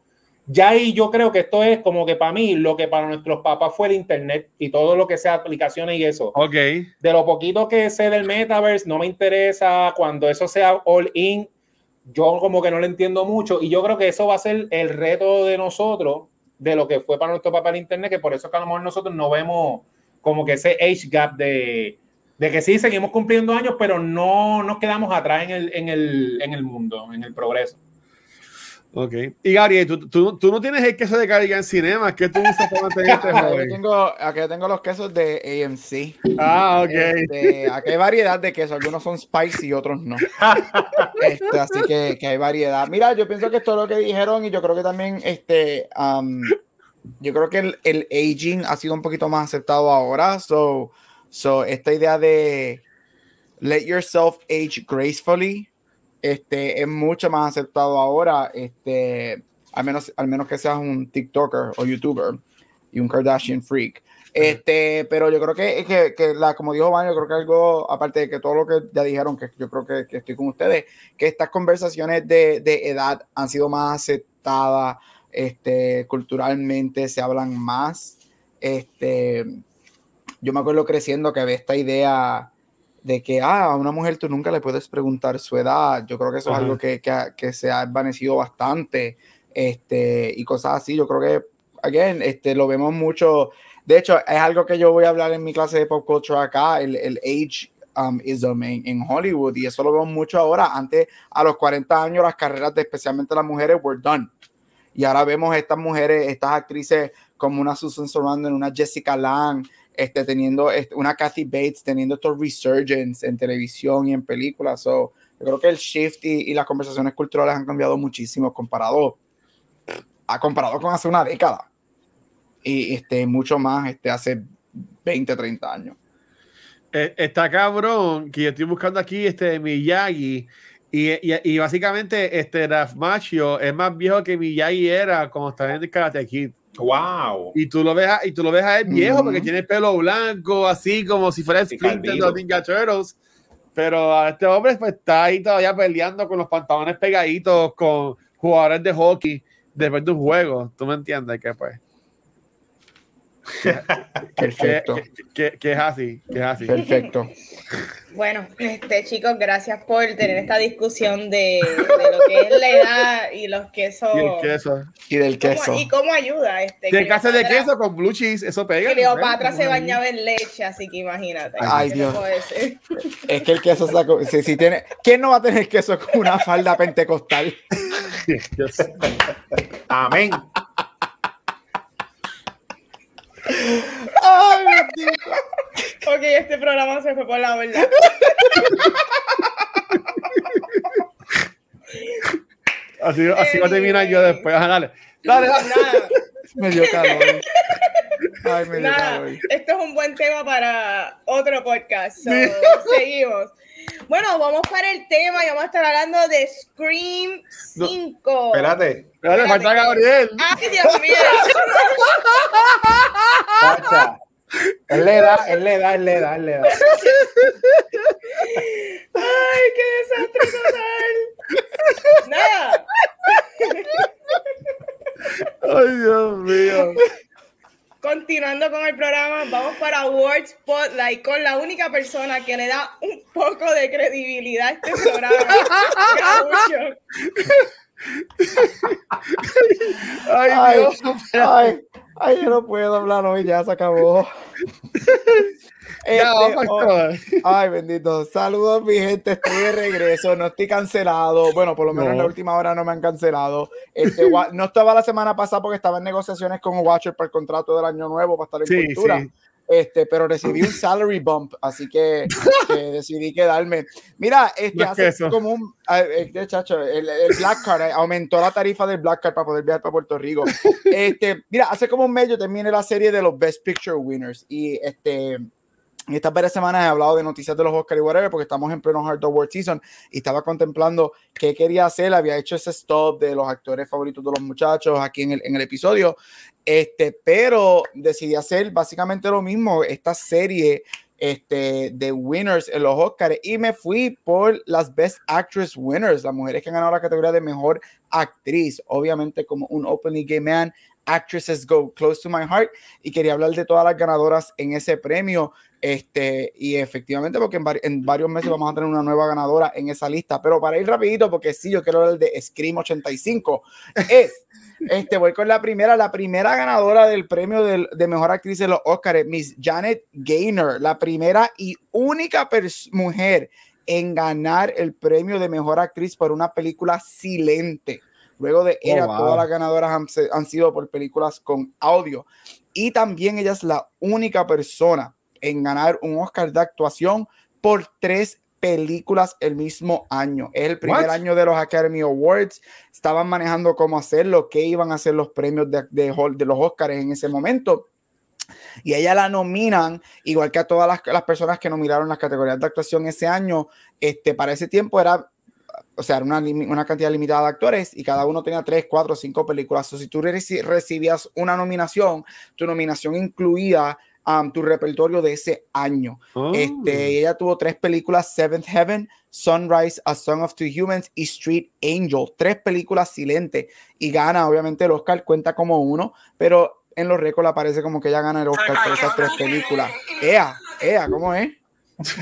[SPEAKER 2] ya ahí yo creo que esto es como que para mí lo que para nuestros papás fue el internet y todo lo que sea aplicaciones y eso.
[SPEAKER 4] Ok.
[SPEAKER 2] De lo poquito que sé del metaverse, no me interesa cuando eso sea all in. Yo como que no lo entiendo mucho y yo creo que eso va a ser el reto de nosotros de lo que fue para nuestro papá el internet, que por eso que a lo mejor nosotros no vemos como que ese age gap de, de que sí seguimos cumpliendo años, pero no nos quedamos atrás en el, en el, en el mundo, en el progreso.
[SPEAKER 4] Ok. Y Gary, ¿tú, tú, tú no tienes el queso de Cardigan Cinema, ¿qué tú usas para mantenerte
[SPEAKER 3] joven? Aquí tengo, aquí tengo los quesos de AMC.
[SPEAKER 4] Ah, ok.
[SPEAKER 3] Este, aquí hay variedad de quesos, algunos son spicy y otros no. Este, así que, que, hay variedad. Mira, yo pienso que esto es lo que dijeron y yo creo que también, este, um, yo creo que el, el, aging ha sido un poquito más aceptado ahora. So, so esta idea de let yourself age gracefully este, es mucho más aceptado ahora, este, al, menos, al menos que seas un TikToker o YouTuber y un Kardashian freak. Este, pero yo creo que, que, que la, como dijo Van, yo creo que algo, aparte de que todo lo que ya dijeron, que yo creo que, que estoy con ustedes, que estas conversaciones de, de, edad han sido más aceptadas, este, culturalmente se hablan más. Este, yo me acuerdo creciendo que había esta idea de que ah, a una mujer tú nunca le puedes preguntar su edad. Yo creo que eso es algo que, que, que, se ha desvanecido bastante este, y cosas así. Yo creo que, again, este, lo vemos mucho. De hecho, es algo que yo voy a hablar en mi clase de pop culture acá, el, el age um, ism en, en, Hollywood, y eso lo vemos mucho ahora. Antes, a los 40 años, las carreras de especialmente las mujeres were done. Y ahora vemos estas mujeres, estas actrices como una Susan Sarandon, una Jessica Lange, este, teniendo este, una Kathy Bates, teniendo estos resurgence en televisión y en películas. So, yo creo que el shift y, las conversaciones culturales han cambiado muchísimo comparado, ha comparado con hace una década. Y este, mucho más este, hace 20, 30 años.
[SPEAKER 4] Eh, está cabrón que yo estoy buscando aquí este Miyagi y, y, y básicamente este Raf Machio es más viejo que Miyagi era cuando estaba en el Karate Kid.
[SPEAKER 2] Wow.
[SPEAKER 4] Y tú lo ves a, y tú lo ves a él viejo porque tiene el pelo blanco, así como si fuera Splinter de los Ninja Turtles. Pero este hombre pues, está ahí todavía peleando con los pantalones pegaditos con jugadores de hockey después de un juego. ¿Tú me entiendes? Que pues.
[SPEAKER 3] Perfecto.
[SPEAKER 4] Que, es así, que es así.
[SPEAKER 3] Perfecto.
[SPEAKER 1] Bueno, este, chicos, gracias por tener esta discusión de, lo que es la edad y los quesos.
[SPEAKER 4] Y el queso.
[SPEAKER 3] Y del queso.
[SPEAKER 1] y cómo ayuda. Este,
[SPEAKER 4] de casa de queso con blue cheese, eso pega.
[SPEAKER 1] Cleopatra se bañaba en leche, así que imagínate.
[SPEAKER 3] Ay, Dios. Es que el queso sacó. Si, si tiene, ¿Quién no va a tener queso con una falda pentecostal?
[SPEAKER 2] Amén.
[SPEAKER 3] Ay.
[SPEAKER 1] Ok, este programa se fue por la verdad.
[SPEAKER 4] Así, así va a terminar yo después. dale. Dale, dale.
[SPEAKER 1] Nada.
[SPEAKER 3] Me dio calor. Ay, me dio
[SPEAKER 1] Nada.
[SPEAKER 3] calor.
[SPEAKER 1] Esto es un buen tema para otro podcast. So, seguimos. Bueno, vamos para el tema y vamos a estar hablando de Scream 5.
[SPEAKER 2] Espérate.
[SPEAKER 4] Espérate, falta Gabriel.
[SPEAKER 1] Ay, Dios mío.
[SPEAKER 2] Pacha. Él le da, él le da, él le da, él le da.
[SPEAKER 1] Ay, qué desastre total. Nada.
[SPEAKER 4] Ay, Dios mío.
[SPEAKER 1] Continuando con el programa, vamos para Award Spotlight con la única persona que le da un poco de credibilidad a este programa.
[SPEAKER 4] Ay,
[SPEAKER 3] Ay,
[SPEAKER 4] Dios.
[SPEAKER 3] ay, ay, yo no puedo hablar hoy, ya se acabó. Este,
[SPEAKER 4] Ya, vamos
[SPEAKER 3] oh, ay, bendito. Saludos, mi gente. Estoy de regreso. No estoy cancelado. Bueno, por lo menos en la
[SPEAKER 4] No.
[SPEAKER 3] última hora no me han cancelado. Este, no estaba la semana pasada porque estaba en negociaciones con Watcher para el contrato del año nuevo para estar en
[SPEAKER 4] Sí,
[SPEAKER 3] cultura.
[SPEAKER 4] sí.
[SPEAKER 3] Este, pero recibí un salary bump, así que, que decidí quedarme. Mira, este,
[SPEAKER 4] No es
[SPEAKER 3] hace como un, ah, este, chacho, el, el Black Card eh, aumentó la tarifa del Black Card para poder viajar para Puerto Rico. Este, mira, hace como un mes yo terminé la serie de los Best Picture Winners y este, estas varias semanas he hablado de noticias de los Oscar y whatever porque estamos en pleno Hard Award Season y estaba contemplando qué quería hacer. Había hecho ese stop de los actores favoritos de los muchachos aquí en el, en el episodio. Este, pero decidí hacer básicamente lo mismo, esta serie este, de winners en los Oscars y me fui por las Best Actress Winners, las mujeres que han ganado la categoría de mejor actriz. Obviamente, como un openly gay man, actresses go close to my heart y quería hablar de todas las ganadoras en ese premio. Este, y efectivamente, porque en, vari- en varios meses vamos a tener una nueva ganadora en esa lista. Pero para ir rapidito, porque sí, yo quiero hablar de Scream 85, es, este, voy con la primera, la primera ganadora del premio del- de mejor actriz de los Oscars, Miss Janet Gaynor, la primera y única mujer en ganar el premio de mejor actriz por una película silente. Luego de ella,
[SPEAKER 4] wow.
[SPEAKER 3] todas las ganadoras han sido por películas con audio. Y también ella es la única persona en ganar un Oscar de actuación por tres películas el mismo año. Es el primer año de los Academy Awards. Estaban manejando cómo hacerlo, qué iban a hacer los premios de, de, Hol- de los Oscars en ese momento. Y ella la nominan, igual que a todas las, las personas que nominaron las categorías de actuación ese año. Este, para ese tiempo era o sea, era una, una cantidad limitada de actores y cada uno tenía tres, cuatro, cinco películas. O si tú reci- recibías una nominación, tu nominación incluía um, tu repertorio de ese año.
[SPEAKER 4] Oh.
[SPEAKER 3] Este, ella tuvo tres películas: Seventh Heaven, Sunrise, A Song of Two Humans y Street Angel. Tres películas silentes y gana, obviamente, el Oscar cuenta como uno, pero en los récords aparece como que ella gana el Oscar por esas tres películas. Ea, ea, ¿cómo es?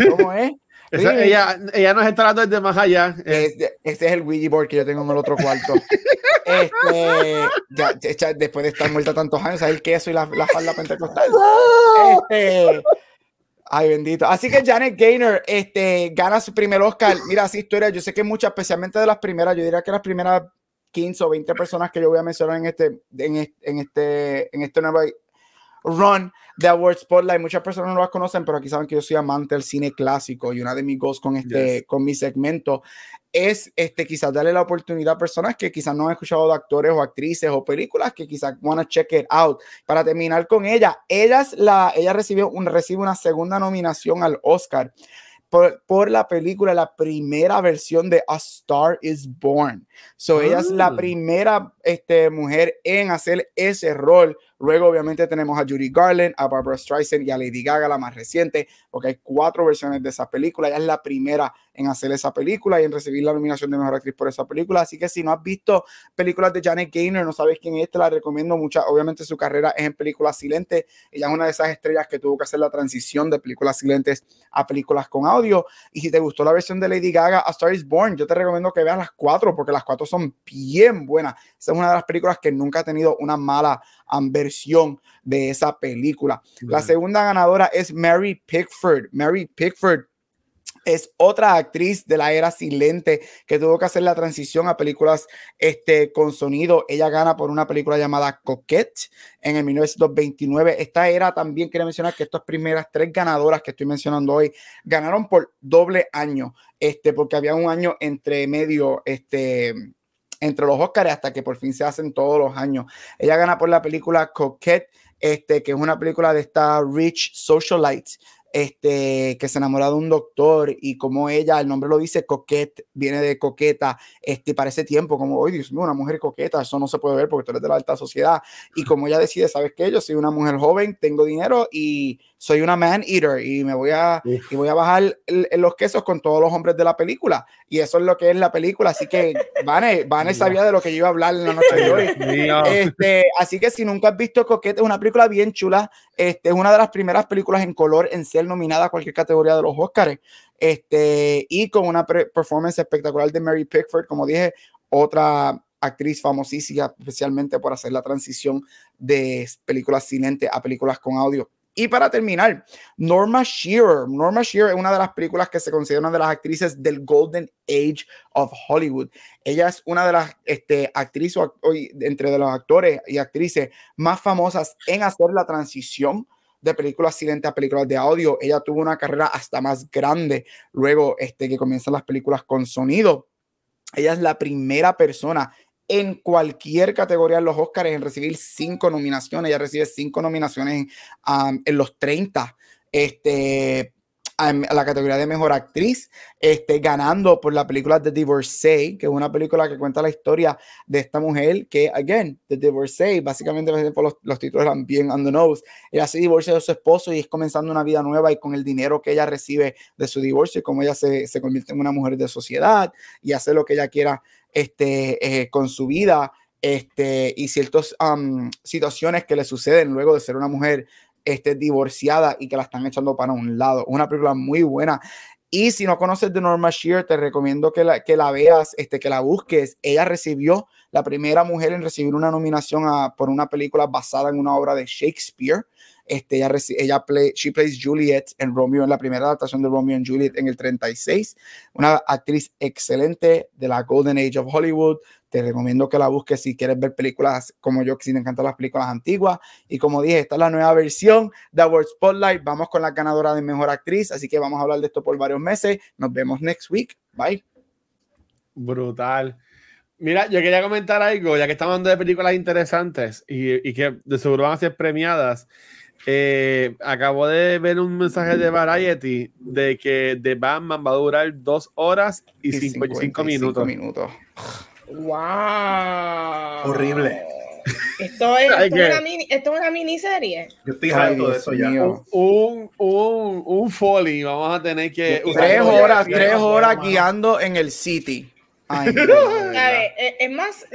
[SPEAKER 3] ¿Cómo es?
[SPEAKER 4] Esa-
[SPEAKER 3] Sí.
[SPEAKER 4] ella, ella nos está hablando desde más allá. Eh,
[SPEAKER 3] Es- ese es el Ouija board que yo tengo en el otro cuarto. Este, ya, ya- después de estar muerta tantos años, el queso y la, la falda pentecostal. Este, ay, bendito. Así que Janet Gaynor este, gana su primer Oscar. Mira, así historia. Yo sé que muchas, especialmente de las primeras, yo diría que las primeras 15 o 20 personas que yo voy a mencionar en este, en este, en este, en este nuevo run de Award Spotlight. Muchas personas no las conocen, pero aquí saben que yo soy amante del cine clásico y una de mis goals con este, con mi segmento es este, quizás darle la oportunidad a personas que quizás no han escuchado de actores o actrices o películas que quizás van a check it out. Para terminar con ella, ella, es la, ella recibió un, recibe una segunda nominación al Oscar por, por, la película, la primera versión de A Star is Born. So, ella es la ah. primera este, mujer en hacer ese rol Luego, obviamente, tenemos a Judy Garland, a Barbara Streisand y a Lady Gaga, la más reciente, porque hay cuatro versiones de esa película. Ella es la primera en hacer esa película y en recibir la nominación de mejor actriz por esa película. Así que si no has visto películas de Janet Gaynor, no sabes quién es, te la recomiendo mucho. Obviamente, su carrera es en películas silentes. Ella es una de esas estrellas que tuvo que hacer la transición de películas silentes a películas con audio. Y si te gustó la versión de Lady Gaga, A Star is Born, yo te recomiendo que veas las cuatro, porque las cuatro son bien buenas. Esa es una de las películas que nunca ha tenido una mala versión de esa película. La segunda ganadora es Mary Pickford. Mary Pickford es otra actriz de la era silente que tuvo que hacer la transición a películas este, con sonido. Ella gana por una película llamada Coquette en el 1929. Esta era también, quería mencionar que estas primeras tres ganadoras que estoy mencionando hoy ganaron por doble año, este, porque había un año entre medio, este, entre los Oscars hasta que por fin se hacen todos los años. Ella gana por la película Coquette, este, que es una película de esta Rich Socialite, este, que se enamora de un doctor y como ella, el nombre lo dice, coquette, viene de coqueta, este, para ese tiempo, como, hoy Dios una mujer coqueta, eso no se puede ver porque tú eres de la alta sociedad. Y como ella decide, ¿sabes qué? Yo soy una mujer joven, tengo dinero y soy una man eater y me voy a, y voy a bajar los quesos con todos los hombres de la película. Y eso es lo que es la película. Así que Vane, Vane sabía de lo que yo iba a hablar en la noche de hoy. Este, así que si nunca has visto Coquete, es una película bien chula. Este, es una de las primeras películas en color en ser nominada a cualquier categoría de los Oscars. Este, y con una performance espectacular de Mary Pickford, como dije, otra actriz famosísima, especialmente por hacer la transición de películas silentes a películas con audio. Y para terminar, Norma Shearer. Norma Shearer es una de las películas que se considera una de las actrices del Golden Age of Hollywood. Ella es una de las este, actrices, entre de los actores y actrices más famosas en hacer la transición de películas silentes a películas de audio. Ella tuvo una carrera hasta más grande luego este, que comienzan las películas con sonido. Ella es la primera persona en cualquier categoría en los Oscars en recibir cinco nominaciones. Ella recibe cinco nominaciones um, en los 30. Este, a la categoría de mejor actriz, este, ganando por la película The Divorcee, que es una película que cuenta la historia de esta mujer que, again, The Divorcee, básicamente los, los títulos eran bien on the nose. Ella se divorcia de su esposo y es comenzando una vida nueva y con el dinero que ella recibe de su divorcio y como ella se, se convierte en una mujer de sociedad y hace lo que ella quiera este, eh, con su vida este, y ciertas situaciones que le suceden luego de ser una mujer este, divorciada y que la están echando para un lado. Una película muy buena. Y si no conoces de Norma Shear, te recomiendo que la, que la veas, este, que la busques. Ella recibió la primera mujer en recibir una nominación por una película basada en una obra de Shakespeare. Este, ella, ella play, she plays Juliet en Romeo, en la primera adaptación de Romeo and Juliet en el 36. Una actriz excelente de la Golden Age of Hollywood. Te recomiendo que la busques si quieres ver películas como yo, que si te encantan las películas antiguas. Y como dije, esta es la nueva versión de Award Spotlight. Vamos con la ganadora de Mejor Actriz, así que vamos a hablar de esto por varios meses. Nos vemos next week. Bye.
[SPEAKER 4] Brutal. Mira, yo quería comentar algo, ya que estamos hablando de películas interesantes y, y que de seguro van a ser premiadas. Eh, acabo de ver un mensaje de Variety de que The Batman va a durar dos horas y, 55 minutos.
[SPEAKER 3] minutos.
[SPEAKER 1] ¡Wow!
[SPEAKER 2] Horrible.
[SPEAKER 1] Esto es, esto, es una mini, esto es una miniserie.
[SPEAKER 2] Yo estoy harto de eso ya.
[SPEAKER 4] Un, un, un, folly, vamos a tener que.
[SPEAKER 3] Tres horas, tres horas guiando en el City.
[SPEAKER 1] Ay, ver, es más,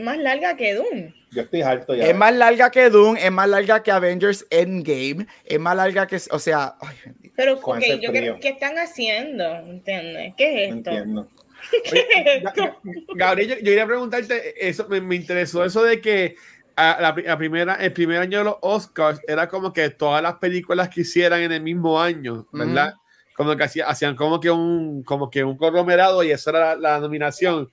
[SPEAKER 1] más larga que Doom.
[SPEAKER 2] Yo estoy harto ya.
[SPEAKER 3] Es más larga que Doom, es más larga que Avengers Endgame, es más larga que, o sea, ay,
[SPEAKER 1] pero okay, yo creo, ¿qué están haciendo? ¿Entiendes? ¿Qué es esto? entiendo.
[SPEAKER 4] Gabriel, yo, quería preguntarte, eso me, me interesó eso de que a la, primera, el primer año de los Oscars era como que todas las películas que hicieran en el mismo año, ¿verdad? Como que hacían, como que un como que un conglomerado y eso era la, la nominación.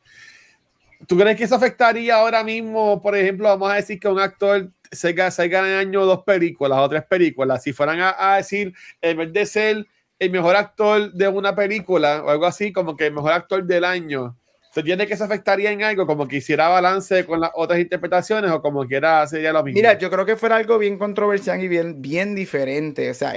[SPEAKER 4] ¿Tú crees que eso afectaría ahora mismo, por ejemplo, vamos a decir que un actor se, se en año dos películas o tres películas, si fueran a, decir, en vez de ser el mejor actor de una película o algo así, como que el mejor actor del año, ¿se entiende que se afectaría en algo? Como que hiciera balance con las otras interpretaciones o como quiera sería lo mismo.
[SPEAKER 3] Mira, yo creo que fuera algo bien controversial y bien, bien diferente. O sea,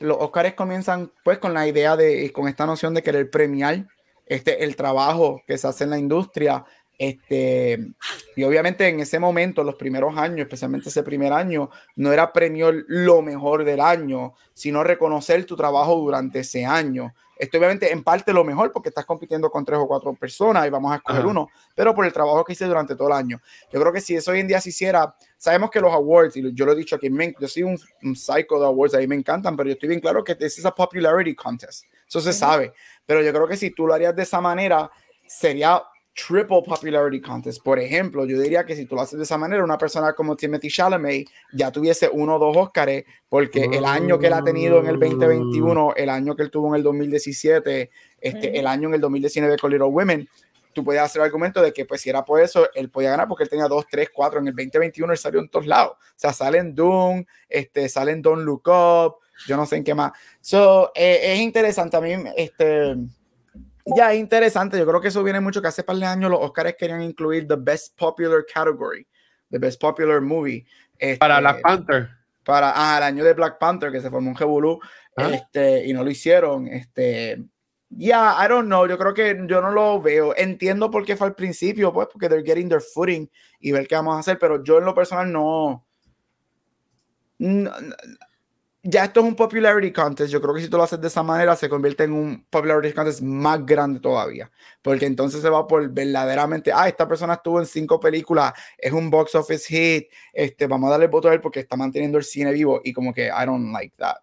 [SPEAKER 3] los Oscars comienzan pues con la idea de, con esta noción de querer premiar este, el trabajo que se hace en la industria este, y obviamente en ese momento, los primeros años, especialmente ese primer año, no era premio lo mejor del año, sino reconocer tu trabajo durante ese año. Esto obviamente en parte lo mejor porque estás compitiendo con tres o cuatro personas y vamos a escoger uno, pero por el trabajo que hice durante todo el año. Yo creo que si eso hoy en día se hiciera, sabemos que los awards, y yo lo he dicho aquí, yo soy un, un psycho de awards, ahí me encantan, pero yo estoy bien claro que this is a popularity contest, eso se sabe, pero yo creo que si tú lo harías de esa manera, sería triple popularity contest. Por ejemplo, yo diría que si tú lo haces de esa manera, una persona como Timothy Chalamet ya tuviese uno o dos Oscars, porque el año que él ha tenido en el 2021, el año que él tuvo en el 2017, este, el año en el 2019 con Little Women, tú puedes hacer el argumento de que pues si era por eso, él podía ganar porque él tenía dos, tres, cuatro. En el 2021 él salió en todos lados. O sea, salen Doom, este, salen Don't Look Up, yo no sé en qué más. So, eh, es interesante a mí, este ya es interesante. Yo creo que eso viene mucho que hace par de años los Oscars querían incluir The Best Popular Category, The Best Popular Movie.
[SPEAKER 4] Este, para Black Panther.
[SPEAKER 3] Para ah, el año de Black Panther, que se formó un Jebulú, ah. este, y no lo hicieron. Este, ya, I don't know. Yo creo que yo no lo veo. Entiendo por qué fue al principio, pues, porque they're getting their footing y ver qué vamos a hacer, pero yo en lo personal no, no ya esto es un popularity contest. Yo creo que si tú lo haces de esa manera, se convierte en un popularity contest más grande todavía. Porque entonces se va por verdaderamente, ah, esta persona estuvo en cinco películas, es un box office hit, este, vamos a darle voto a él porque está manteniendo el cine vivo. Y como que, I don't like that.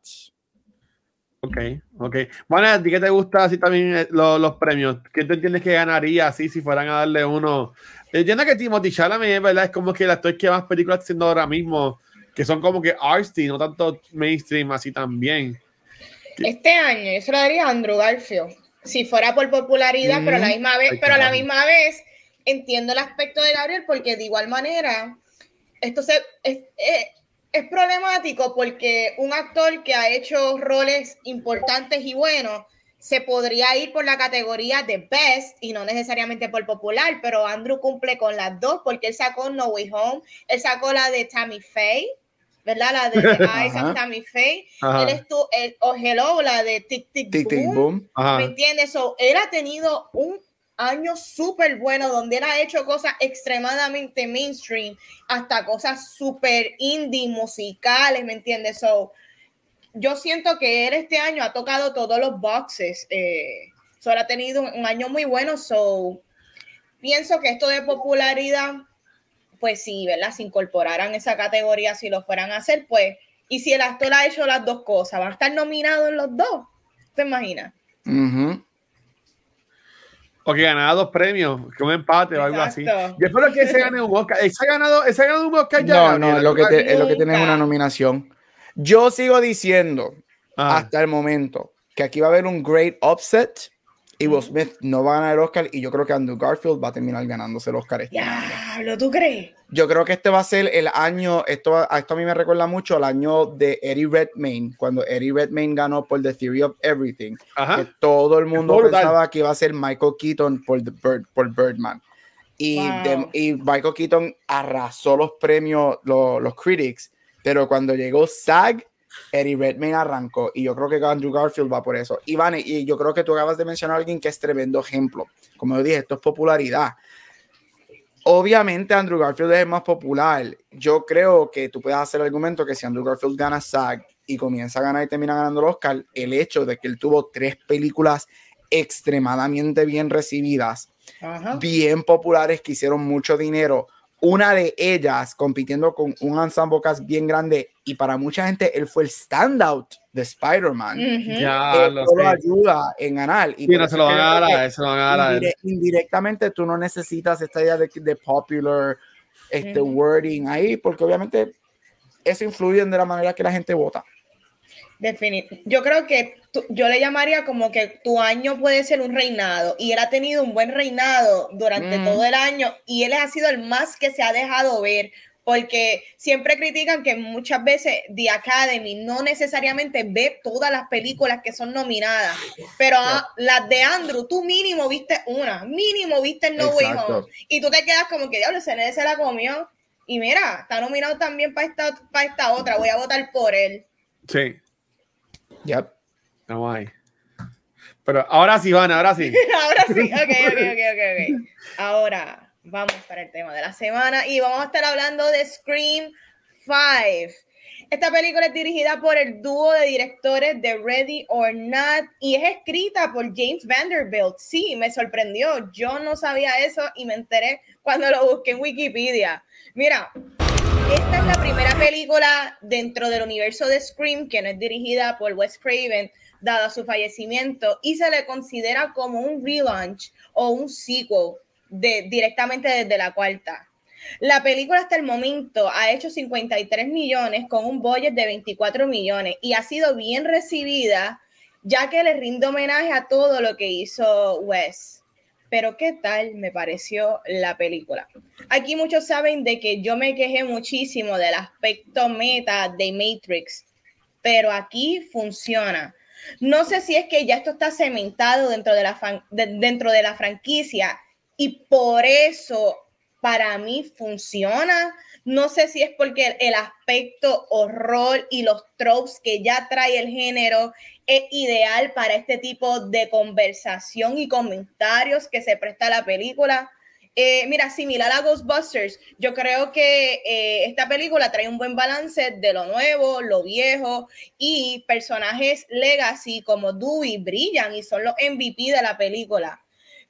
[SPEAKER 4] Ok, ok. Bueno, ¿a ti qué te gusta así también eh, los, premios? ¿Qué te entiendes que ganaría así si fueran a darle uno? Entiendo que Timothy Chalamet, ¿verdad? Es como que el actor que más películas haciendo ahora mismo que son como que artsy, no tanto mainstream así también.
[SPEAKER 1] Este año yo se lo daría a Andrew Garfield, si fuera por popularidad, pero a la misma vez, pero a la misma vez entiendo el aspecto de Gabriel porque de igual manera esto se, es, es, problemático porque un actor que ha hecho roles importantes y buenos se podría ir por la categoría de best y no necesariamente por popular, pero Andrew cumple con las dos porque él sacó No Way Home, él sacó la de Tammy Faye ¿verdad? La de Eyes of Tammy Faye. Él estuvo, el, o Hello, la de Tic Tic, Boom. ¿Me entiendes? So, él ha tenido un año súper bueno donde él ha hecho cosas extremadamente mainstream, hasta cosas súper indie, musicales, ¿me entiendes? So, yo siento que él este año ha tocado todos los boxes. Eh, solo ha tenido un, un año muy bueno, so pienso que esto de popularidad pues sí, ¿verdad? Se incorporaran esa categoría si lo fueran a hacer, pues, y si el actor ha hecho las dos cosas, ¿van a estar nominados en los dos? ¿Te imaginas?
[SPEAKER 4] O que ganara dos premios, que un empate o algo así. Yo espero que se gane un Oscar. ¿Ese ha ganado, ese ha ganado un Oscar
[SPEAKER 3] ya? No, no, lo que es lo que tiene una nominación. Yo sigo diciendo ah. hasta el momento que aquí va a haber un great upset y Will Smith no va a ganar el Oscar y yo creo que Andrew Garfield va a terminar ganándose el Oscar.
[SPEAKER 1] Este Diablo, ¿tú crees?
[SPEAKER 3] Yo creo que este va a ser el año, esto, esto a mí me recuerda mucho al año de Eddie Redmayne, cuando Eddie Redmayne ganó por The Theory of Everything. Que todo el mundo pensaba que iba a ser Michael Keaton por, The Bird, por Birdman. Y, y Michael Keaton arrasó los premios, los, los critics, pero cuando llegó SAG, Eddie Redmayne arrancó y yo creo que Andrew Garfield va por eso. Iván, y yo creo que tú acabas de mencionar a alguien que es tremendo ejemplo. Como yo dije, esto es popularidad. Obviamente Andrew Garfield es más popular. Yo creo que tú puedes hacer el argumento que si Andrew Garfield gana SAG y comienza a ganar y termina ganando el Oscar, el hecho de que él tuvo tres películas extremadamente bien recibidas, bien populares, que hicieron mucho dinero, una de ellas compitiendo con un ensemble cast bien grande y para mucha gente él fue el standout de Spider-Man.
[SPEAKER 4] Ya lo
[SPEAKER 3] ayuda en ganar.
[SPEAKER 4] Y no se lo van a dar, eso van a dar.
[SPEAKER 3] indirectamente tú no necesitas esta idea de, de popular este wording ahí, porque obviamente eso influye de la manera que la gente vota.
[SPEAKER 1] Yo creo que yo le llamaría como que tu año puede ser un reinado y él ha tenido un buen reinado durante mm. todo el año y él ha sido el más que se ha dejado ver porque siempre critican que muchas veces The Academy no necesariamente ve todas las películas que son nominadas, pero las de Andrew, tú mínimo viste una, mínimo viste No Way Home, y tú te quedas como que, diablo, ese se la comió, y mira, está nominado también para esta, para esta otra, voy a votar por él.
[SPEAKER 4] Sí.
[SPEAKER 3] Yep.
[SPEAKER 4] No hay. Pero ahora sí, van, ahora sí.
[SPEAKER 1] ahora sí, ok, ok, ok, ok. ok. Ahora vamos para el tema de la semana y vamos a estar hablando de Scream 5. Esta película es dirigida por el dúo de directores de Ready or Not y es escrita por James Vanderbilt. Sí, me sorprendió. Yo no sabía eso y me enteré cuando lo busqué en Wikipedia. Mira, esta es la primera película dentro del universo de Scream que no es dirigida por Wes Craven, dado su fallecimiento, y se le considera como un relaunch o un sequel directamente desde la cuarta. La película hasta el momento ha hecho 53 millones con un budget de 24 millones y ha sido bien recibida ya que le rinde homenaje a todo lo que hizo Wes. Pero ¿qué tal me pareció la película? Aquí muchos saben de que yo me quejé muchísimo del aspecto meta de Matrix, pero aquí funciona. No sé si es que ya esto está cementado dentro de la, dentro de la franquicia y por eso para mí funciona. No sé si es porque el aspecto horror y los tropes que ya trae el género es ideal para este tipo de conversación y comentarios que se presta a la película. Eh, mira, similar a Ghostbusters, yo creo que eh, esta película trae un buen balance de lo nuevo, lo viejo y personajes legacy como Dewey brillan y son los MVP de la película.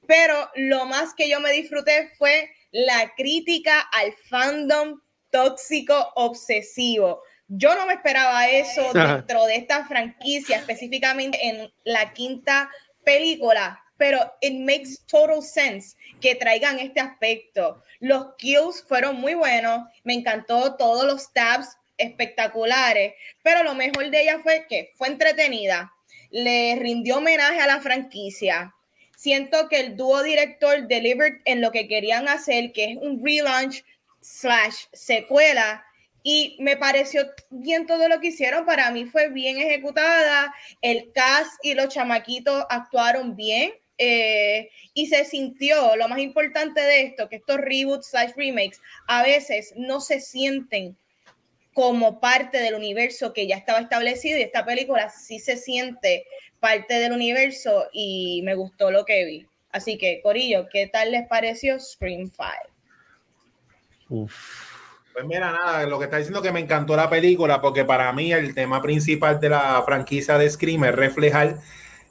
[SPEAKER 1] Pero lo más que yo me disfruté fue la crítica al fandom tóxico obsesivo. Yo no me esperaba eso dentro de esta franquicia, específicamente en la quinta película, pero it makes total sense que traigan este aspecto. Los kills fueron muy buenos, me encantó todos los tabs espectaculares, pero lo mejor de ella fue que fue entretenida, le rindió homenaje a la franquicia, siento que el dúo director delivered en lo que querían hacer, que es un relaunch slash secuela, y me pareció bien todo lo que hicieron. Para mí fue bien ejecutada. El cast y los chamaquitos actuaron bien. Eh, y se sintió, lo más importante de esto, que estos reboots slash remakes a veces no se sienten como parte del universo que ya estaba establecido y esta película sí se siente parte del universo y me gustó lo que vi. Así que, Corillo, ¿qué tal les pareció Scream 5?
[SPEAKER 2] Pues mira, nada, lo que está diciendo que me encantó la película porque para mí el tema principal de la franquicia de Scream es reflejar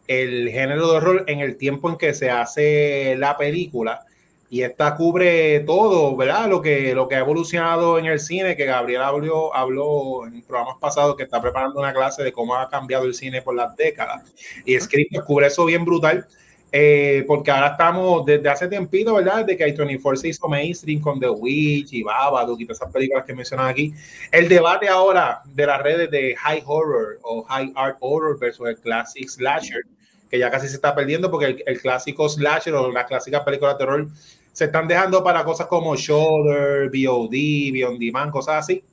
[SPEAKER 2] el género de horror en el tiempo en que se hace la película y esta cubre todo, ¿verdad? Lo que, lo que ha evolucionado en el cine, que Gabriel habló, habló en programas pasados que está preparando una clase de cómo ha cambiado el cine por las décadas. Y escrito cubre eso bien brutal, eh, porque ahora estamos desde hace tiempito, ¿verdad? De que hay 24 se hizo mainstream con The Witch y Babadook y todas esas películas que mencionan aquí. El debate ahora de las redes de high horror o high art horror versus el classic slasher, que ya casi se está perdiendo porque el, el clásico slasher o las clásicas películas de terror se están dejando para cosas como Shoulder, VOD, Beyond Demand, cosas así.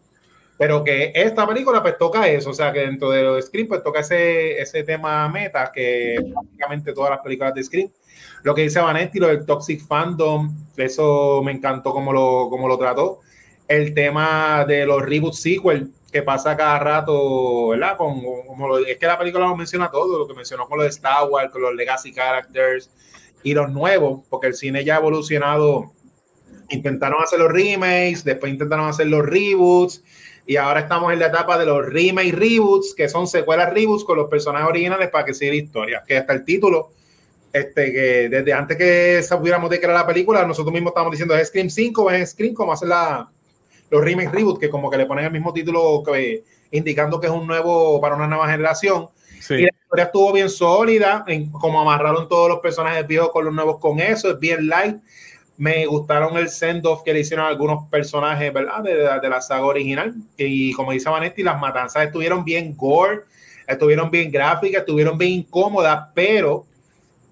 [SPEAKER 2] Pero que esta película pues toca eso, o sea que dentro de los Scream pues toca ese, ese tema meta que prácticamente todas las películas de Scream. Lo que dice Vanetti, lo del Toxic Fandom, eso me encantó como lo, como lo trató. El tema de los reboot sequel que pasa cada rato, ¿verdad? Con, es que la película lo menciona todo, lo que mencionó con los Star Wars, con los legacy characters, y los nuevos, porque el cine ya ha evolucionado. Intentaron hacer los remakes, después intentaron hacer los reboots, y ahora estamos en la etapa de los remake reboots, que son secuelas reboots con los personajes originales para que siga historia, que hasta el título, este, que desde antes que supiéramos de que era la película, nosotros mismos estamos diciendo es Scream 5 o es Scream, como hacen la, los remake reboots, que como que le ponen el mismo título que, indicando que es un nuevo para una nueva generación. Y la historia estuvo bien sólida, en como amarraron todos los personajes viejos con los nuevos con eso, es bien light. Me gustaron el send-off que le hicieron algunos personajes, ¿verdad? De, de, la saga original. Y como dice Vanetti, las matanzas estuvieron bien gore, estuvieron bien gráficas, estuvieron bien incómodas, pero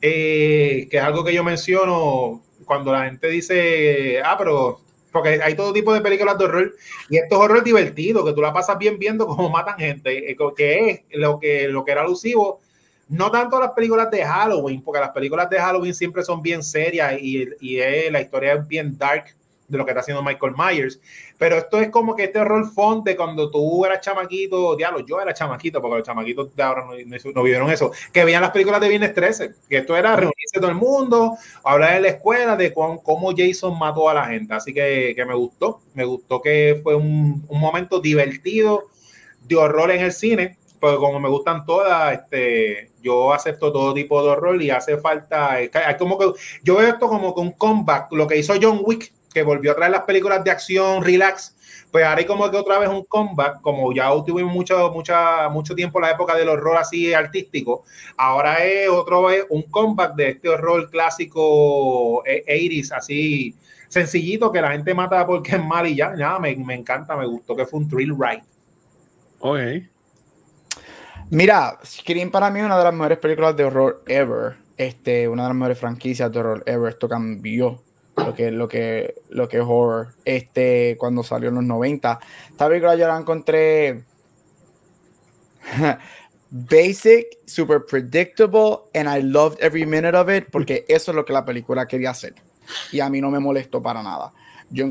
[SPEAKER 2] eh, que es algo que yo menciono cuando la gente dice, ah, pero porque hay todo tipo de películas de horror y esto es horror divertido, que tú la pasas bien viendo cómo matan gente, eh, que es lo que, lo que era alusivo. No tanto las películas de Halloween, porque las películas de Halloween siempre son bien serias y, y la historia es bien dark de lo que está haciendo Michael Myers. Pero esto es como que este horror font de cuando tú eras chamaquito, diablo, yo era chamaquito, porque los chamaquitos de ahora no, vieron eso, que veían las películas de Viernes 13, que esto era reunirse todo el mundo, hablar en la escuela de cómo Jason mató a la gente. Así que, que me gustó, me gustó que fue un, un, momento divertido de horror en el cine, porque como me gustan todas, este, yo acepto todo tipo de horror y hace falta, hay como que, yo veo esto como que un comeback, lo que hizo John Wick que volvió a traer las películas de acción, relax, pues ahora hay como que otra vez un comeback, como ya tuvimos mucho, mucha, mucho tiempo la época del horror así artístico, ahora es otro vez un comeback de este horror clásico 80s, así sencillito, que la gente mata porque es mal y ya, ya me, me encanta, me gustó que fue un thrill ride.
[SPEAKER 3] Ok. Mira, Scream para mí es una de las mejores películas de horror ever. Este, una de las mejores franquicias de horror ever. Esto cambió lo que, lo que, lo que es horror, este, cuando salió en los 90. Esta película yo la encontré basic, super predictable, and I loved every minute of it, porque eso es lo que la película quería hacer. Y a mí no me molestó para nada. Yo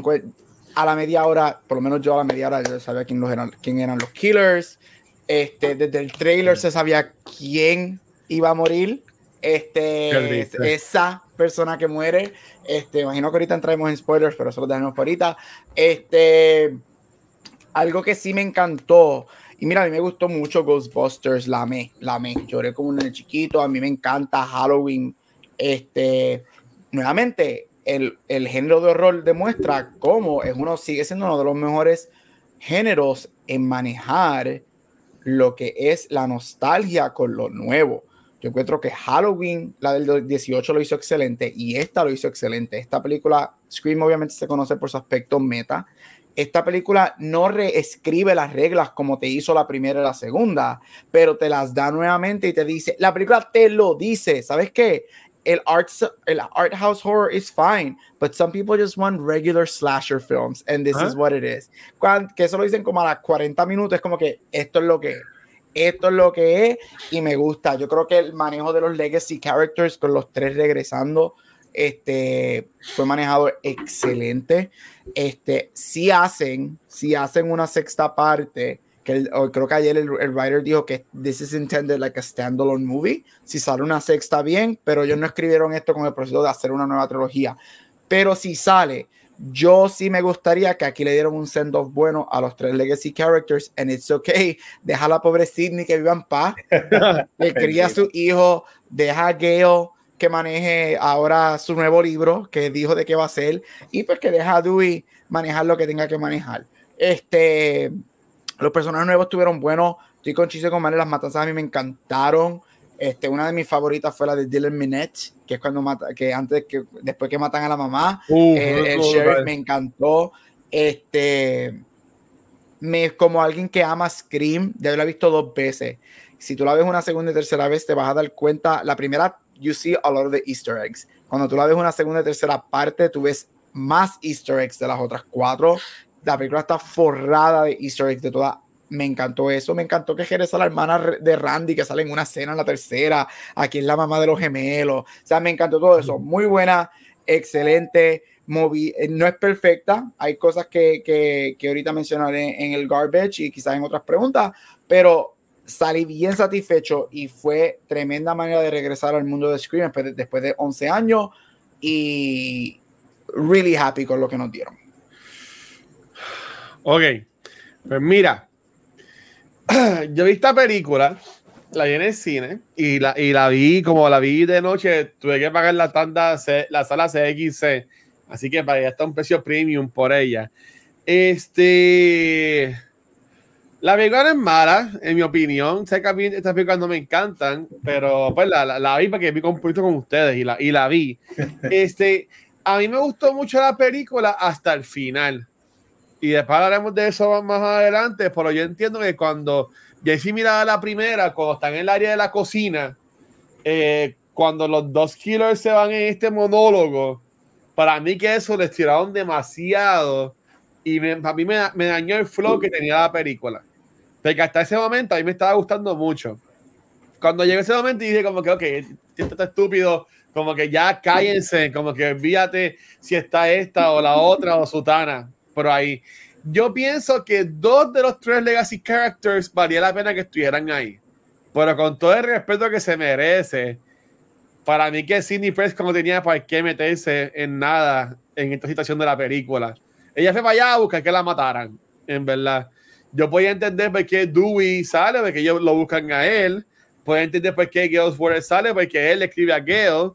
[SPEAKER 3] a la media hora, por lo menos yo a la media hora, yo sabía quién, los eran, quién eran los killers. Este, desde el trailer se sabía quién iba a morir. Este, esa persona que muere. Este, imagino que ahorita entraremos en spoilers, pero eso lo tenemos por ahorita. Este, algo que sí me encantó. Y mira, a mí me gustó mucho Ghostbusters, la me, la. Lloré como un chiquito. A mí me encanta Halloween. Este, nuevamente, el, el género de horror demuestra cómo es uno, sigue siendo uno de los mejores géneros en manejar lo que es la nostalgia con lo nuevo. Yo encuentro que Halloween, la del 18, lo hizo excelente y esta lo hizo excelente. Esta película, Scream obviamente se conoce por su aspecto meta. Esta película no reescribe las reglas como te hizo la primera y la segunda, pero te las da nuevamente y te dice, la película te lo dice, ¿sabes qué? El art, el art house horror is fine, but some people just want regular slasher films, and this is what it is. que eso lo dicen como a las 40 minutos, es como que esto es lo que es esto es lo que es y me gusta. Yo creo que el manejo de los legacy characters con los tres regresando este, fue manejado excelente. Este, si hacen, si hacen una sexta parte, que creo que ayer el, el, writer dijo que this is intended like a standalone movie. Si sale una sexta, bien, pero ellos no escribieron esto con el proceso de hacer una nueva trilogía. Pero si sale, yo sí me gustaría que aquí le dieran un send-off bueno a los tres legacy characters, and it's okay. Deja a la pobre Sidney que viva en paz, le cría a su hijo, deja a Gale que maneje ahora su nuevo libro, que dijo de qué va a ser, y pues que deja a Dewey manejar lo que tenga que manejar. Este, los personajes nuevos estuvieron buenos. Estoy con Chise con las matanzas a mí me encantaron. Este, una de mis favoritas fue la de Dylan Minette, que es cuando mata, que antes que después que matan a la mamá, eh, el sheriff me encantó. Este, me como alguien que ama Scream, ya la he visto dos veces. Si tú la ves una segunda y tercera vez, te vas a dar cuenta. La primera, you see a lot of the Easter eggs. Cuando tú la ves una segunda y tercera parte, tú ves más Easter eggs de las otras cuatro. La película está forrada de Easter eggs de toda me encantó eso, me encantó que Jerez a la hermana de Randy, que sale en una escena en la tercera, aquí es la mamá de los gemelos, o sea, me encantó todo eso, muy buena, excelente, movie, eh, no es perfecta, hay cosas que, que, que ahorita mencionaré en el garbage y quizás en otras preguntas, pero salí bien satisfecho y fue tremenda manera de regresar al mundo de Scream después de, después de 11 años y really happy con lo que nos dieron.
[SPEAKER 4] Ok, pues mira, yo vi esta película, la vi en el cine y la, y la vi como la vi de noche, tuve que pagar la tanda, la sala CXC, así que pagué hasta un precio premium por ella. Este. La película es mala, en mi opinión. Sé que a mí estas películas no me encantan, pero pues la, la, vi porque vi compromiso con ustedes y la, y la vi. Este, a mí me gustó mucho la película hasta el final y después hablaremos de eso más adelante, pero yo entiendo que cuando Jesse mira la primera, cuando están en el área de la cocina, eh, cuando los dos killers se van en este monólogo, para mí que eso le estiraron demasiado y me, a mí me, me, dañó el flow que tenía la película. Porque hasta ese momento a mí me estaba gustando mucho. Cuando llegó ese momento y dije como que, ok, esto está estúpido, como que ya cállense, como que olvídate si está esta o la otra o Sutana por ahí. Yo pienso que dos de los tres Legacy Characters valía la pena que estuvieran ahí. Pero con todo el respeto que se merece, para mí que Sidney Prescott no tenía para qué meterse en nada en esta situación de la película. Ella fue para allá a buscar que la mataran, en verdad. Yo podía entender por qué Dewey sale, porque ellos lo buscan a él. Puedo entender por qué Gale sale, porque él escribe a Gale.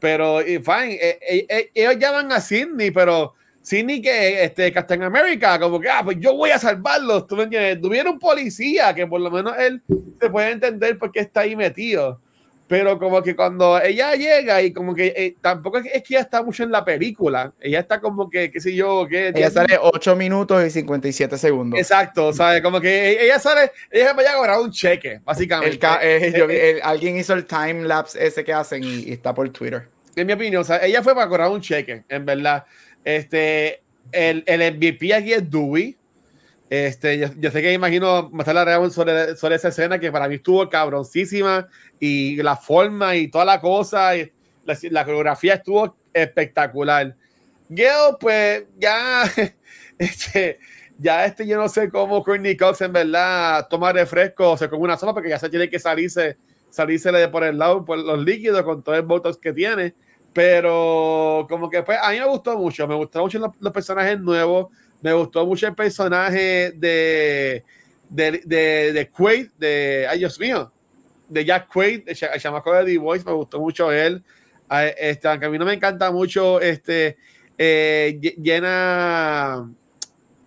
[SPEAKER 4] Pero, fine, eh, eh, eh, ellos llaman a Sidney, pero Sidney que este Captain America, como que, ah, pues yo voy a salvarlos, tú me entiendes, tuviera un policía que por lo menos él se puede entender por qué está ahí metido. Pero como que cuando ella llega y como que eh, tampoco es, que ella está mucho en la película, ella está como que, qué sé yo, que...
[SPEAKER 3] Ella sale 8 minutos y 57 segundos.
[SPEAKER 4] Exacto, ¿sabes? Como que ella sale, ella va a cobrar un cheque, básicamente.
[SPEAKER 3] Eh, eh, alguien hizo el time lapse ese que hacen y, está por Twitter.
[SPEAKER 4] En mi opinión, o sea, ella fue para cobrar un cheque, en verdad. Este, el, el MVP aquí es Dewey. Este, yo, sé que imagino más la sobre, sobre esa escena que para mí estuvo cabroncísima y la forma y toda la cosa, y la, coreografía estuvo espectacular. Gail, pues ya, este, ya este, yo no sé cómo Courtney Cox en verdad toma refresco o se come una sopa porque ya se tiene que salirse, salirse de por el lado por los líquidos con todos los votos que tiene. Pero como que pues a mí me gustó mucho, me gustaron mucho los, personajes nuevos, me gustó mucho el personaje de de, de, de Quaid, de, ay Dios mío, de Jack Quaid, el chamaco de The Voice, me gustó mucho él. Este, aunque a mí no me encanta mucho este, eh, Jenna,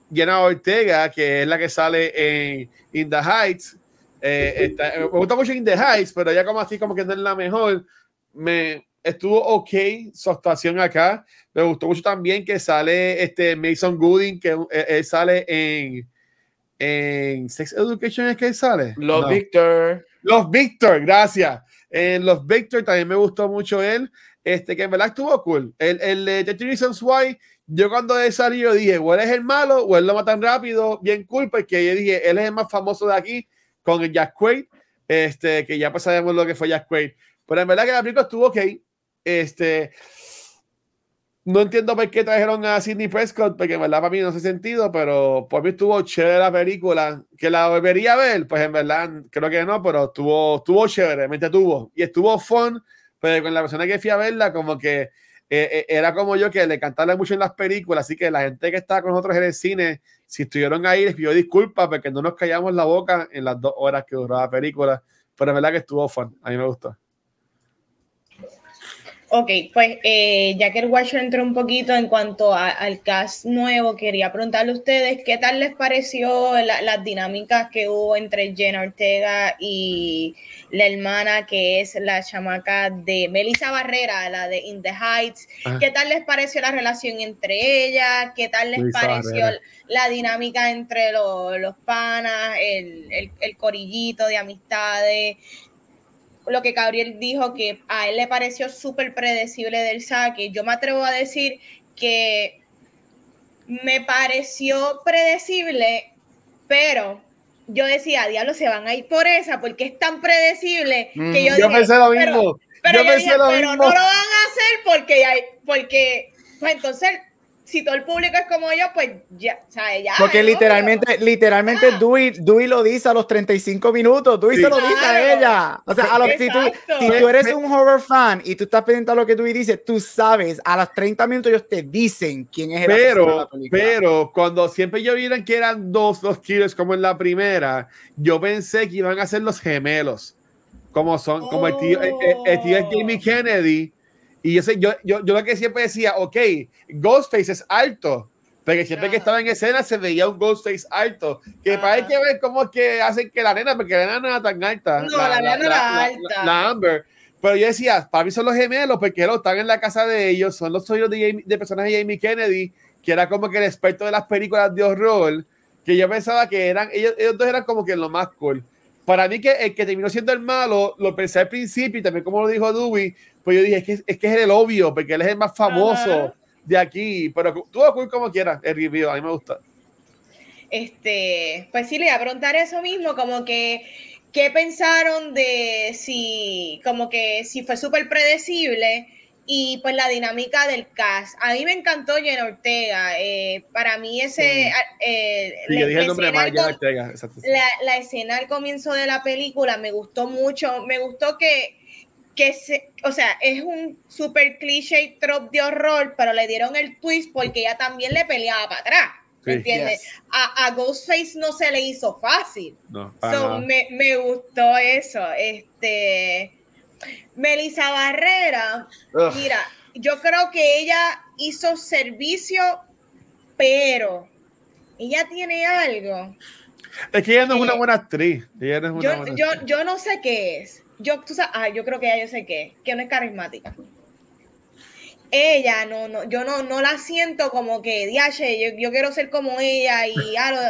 [SPEAKER 4] Jenna Ortega, que es la que sale en In the Heights. Eh, me gusta mucho In the Heights, pero ya como así, como que no es la mejor. Me, estuvo ok su actuación acá. Me gustó mucho también que sale este Mason Gooding, que eh, él, sale en, en Sex Education, ¿es que él sale?
[SPEAKER 3] Los Victor.
[SPEAKER 4] Los Victor, gracias. En Los Victor también me gustó mucho él. Este, que en verdad estuvo cool. El, el de The Reasons Why, yo cuando él salió dije, o él es el malo o él lo matan rápido, bien cool, porque yo dije, él es el más famoso de aquí con el Jack Quaid, este, que ya pues sabemos lo que fue Jack Quaid. Pero en verdad que la película estuvo ok. Este, no entiendo por qué trajeron a Sidney Prescott, porque en verdad para mí no hace sentido, pero por mí estuvo chévere la película. Que la volvería a ver, pues en verdad creo que no, pero estuvo, estuvo chévere, me tuvo Y estuvo fun, pero con la persona que fui a verla, como que eh, eh, era como yo que le cantaba mucho en las películas, así que la gente que estaba con nosotros en el cine, si estuvieron ahí, les pido disculpas porque no nos callamos la boca en las dos horas que duró la película, pero en verdad que estuvo fun, a mí me gustó.
[SPEAKER 1] Ok, pues eh, ya que el Watcher entró un poquito en cuanto al cast nuevo, quería preguntarle a ustedes qué tal les pareció las dinámicas que hubo entre Jenna Ortega y la hermana que es la chamaca de Melissa Barrera, la de In the Heights. ¿Qué tal les pareció la relación entre ellas? ¿Qué tal les pareció la dinámica entre los panas, el, el, el corillito de amistades? Lo que Gabriel dijo, que a él le pareció súper predecible del saque. Yo me atrevo a decir que me pareció predecible, pero yo decía, diablo, se van a ir por esa, porque es tan predecible que mm, yo,
[SPEAKER 4] yo pensé lo mismo.
[SPEAKER 1] Pero, yo, dije, pero no lo van a hacer porque, hay, porque pues entonces si todo el público es como yo, pues ya, ¿sabes? Ya,
[SPEAKER 3] Porque literalmente, literalmente ah. Dewey, lo dice a los 35 minutos, Dewey se lo dice a ella. O sea, a si, tú, si, tú, eres un horror fan y tú estás pendiente a lo que Dewey dice, tú sabes, a los 30 minutos ellos te dicen quién es el
[SPEAKER 4] pero, Pero cuando siempre yo vieron que eran dos los killers como en la primera, yo pensé que iban a ser los gemelos. Como son, como el tío, el tío es Jamie Kennedy y yo, sé, yo, yo, yo lo que siempre decía, ok, Ghostface es alto, porque siempre que estaba en escena se veía un Ghostface alto. Que para hay que ver cómo es que hacen que la nena, porque la nena no era tan alta.
[SPEAKER 1] No, la, nena era alta.
[SPEAKER 4] La, Amber. Pero yo decía, para mí son los gemelos, porque ellos están en la casa de ellos, son los sueños de, de personajes de Jamie Kennedy, que era como que el experto de las películas de horror, que yo pensaba que eran, ellos, ellos dos eran como que lo más cool. Para mí que el que terminó siendo el malo, lo pensé al principio y también como lo dijo Dewey, pues yo dije, es que es, que es el obvio, porque él es el más famoso. de aquí, pero tú cool como quieras, el review, a mí me gusta.
[SPEAKER 1] Este, pues sí, le voy a preguntar eso mismo, como que, ¿qué pensaron de si, como que si fue súper predecible? y pues la dinámica del cast. A mí me encantó Jenna Ortega. Eh, para mí ese... la, escena al comienzo de la película me gustó mucho. Me gustó que, que se, o sea, es un super cliché trop de horror, pero le dieron el twist porque ella también le peleaba para atrás. ¿Me entiendes? A, a, Ghostface no se le hizo fácil. No, me, me, gustó eso. Este Melissa Barrera, mira, yo creo que ella hizo servicio, pero ella tiene algo.
[SPEAKER 4] Es que ella no es una buena actriz.
[SPEAKER 1] yo, no sé qué es. Yo, ah, yo creo que ella yo sé qué, que no es carismática. Ella, no, no, yo no, no la siento como que, diache, yo, yo quiero ser como ella y algo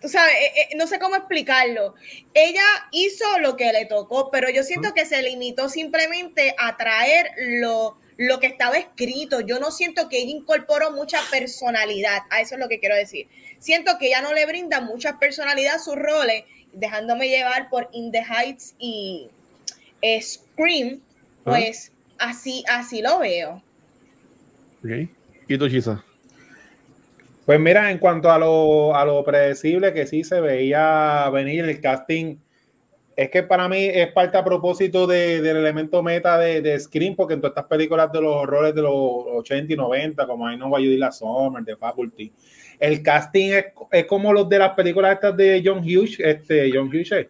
[SPEAKER 1] tú sabes, eh, eh, no sé cómo explicarlo. Ella hizo lo que le tocó, pero yo siento que se limitó simplemente a traer lo, lo que estaba escrito. Yo no siento que ella incorporó mucha personalidad, a eso es lo que quiero decir. Siento que ella no le brinda mucha personalidad a sus roles, dejándome llevar por In the Heights y Scream, pues así, así lo veo.
[SPEAKER 4] ¿Y tú, Chisa?
[SPEAKER 2] Pues mira, en cuanto a lo, a lo predecible que sí se veía venir el casting, es que para mí es parte a propósito del elemento meta de, de, Scream, porque en todas estas películas de los horrores de los 80 y 90, como Know Why You Did Last Summer, The Faculty, el casting es, como los de las películas estas de John Hughes, este, John Hughes,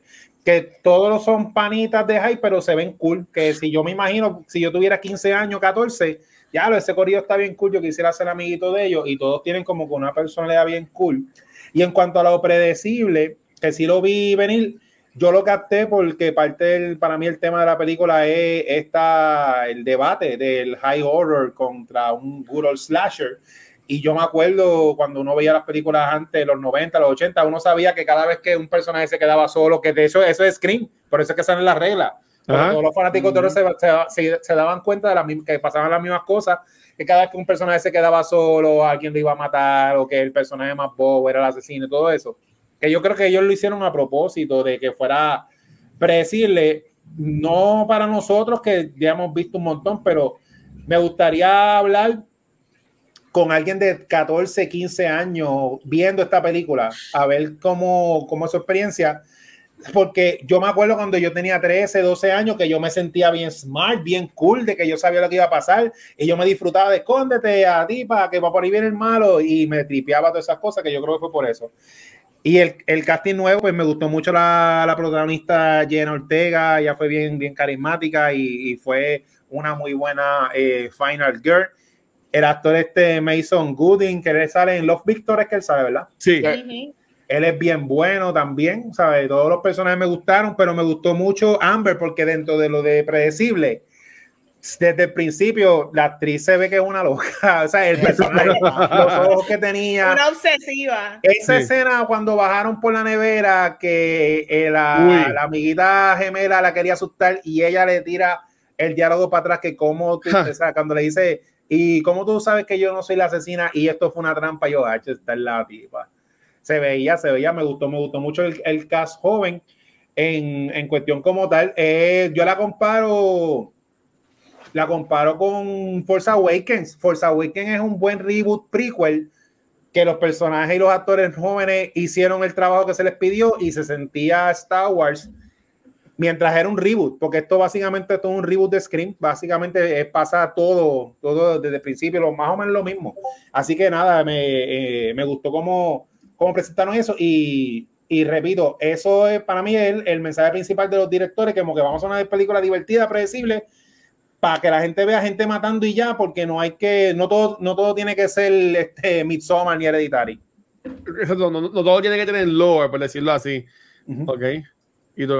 [SPEAKER 2] que todos son panitas de hype, pero se ven cool, que si yo me imagino, si yo tuviera 15 años, 14, ya, ese corrido está bien cool, yo quisiera ser amiguito de ellos y todos tienen como que una personalidad bien cool. Y en cuanto a lo predecible, que sí lo vi venir, yo lo capté porque parte del, para mí el tema de la película es esta, el debate del high horror contra un good old slasher. Y yo me acuerdo cuando uno veía las películas antes, los 90, los 80, uno sabía que cada vez que un personaje se quedaba solo, que de hecho eso es Scream, por eso es que salen las reglas. Todos los fanáticos de se, se, daban cuenta de la, que pasaban las mismas cosas, que cada vez que un personaje se quedaba solo, alguien lo iba a matar, o que el personaje más bobo era el asesino y todo eso. Que yo creo que ellos lo hicieron a propósito de que fuera predecible, no para nosotros que ya hemos visto un montón, pero me gustaría hablar con alguien de 14, 15 años viendo esta película, a ver cómo, cómo su experiencia porque yo me acuerdo cuando yo tenía 13, 12 años que yo me sentía bien smart, bien cool, de que yo sabía lo que iba a pasar y yo me disfrutaba de escóndete a ti para que va por ahí viene el malo y me tripeaba todas esas cosas que yo creo que fue por eso. Y el, el casting nuevo, pues me gustó mucho la, la protagonista Jenna Ortega, ya fue bien, bien carismática y, y fue una muy buena eh, Final Girl. El actor este Mason Gooding, que le sale en Love Victor, es que él sabe, ¿verdad?
[SPEAKER 4] Sí.
[SPEAKER 2] Él es bien bueno también, ¿sabes? Todos los personajes me gustaron, pero me gustó mucho Amber porque dentro de lo de predecible, desde el principio la actriz se ve que es una loca, o sea, el personaje, los ojos que tenía.
[SPEAKER 1] Una obsesiva.
[SPEAKER 2] Esa escena cuando bajaron por la nevera, que eh, la, la, amiguita gemela la quería asustar y ella le tira el diálogo para atrás, que como tú, o sea, cuando le dice, y cómo tú sabes que yo no soy la asesina y esto fue una trampa, yo, H, está en la tipa se veía, se veía, me gustó, me gustó mucho el, el cast joven en, en cuestión como tal. Eh, yo la comparo, la comparo con Force Awakens. Force Awakens es un buen reboot prequel que los personajes y los actores jóvenes hicieron el trabajo que se les pidió y se sentía Star Wars mientras era un reboot, porque esto básicamente es todo un reboot de Scream, básicamente pasa todo, todo desde el principio, lo, más o menos lo mismo. Así que nada, me, eh, me gustó como cómo presentaron eso y, y repito, eso es para mí el, el, mensaje principal de los directores, que como que vamos a una película divertida, predecible, para que la gente vea gente matando y ya, porque no hay que, no todo, no todo tiene que ser este Midsommar ni Hereditary.
[SPEAKER 4] No, no, todo tiene que tener lore, por decirlo así. Ok. Y tú.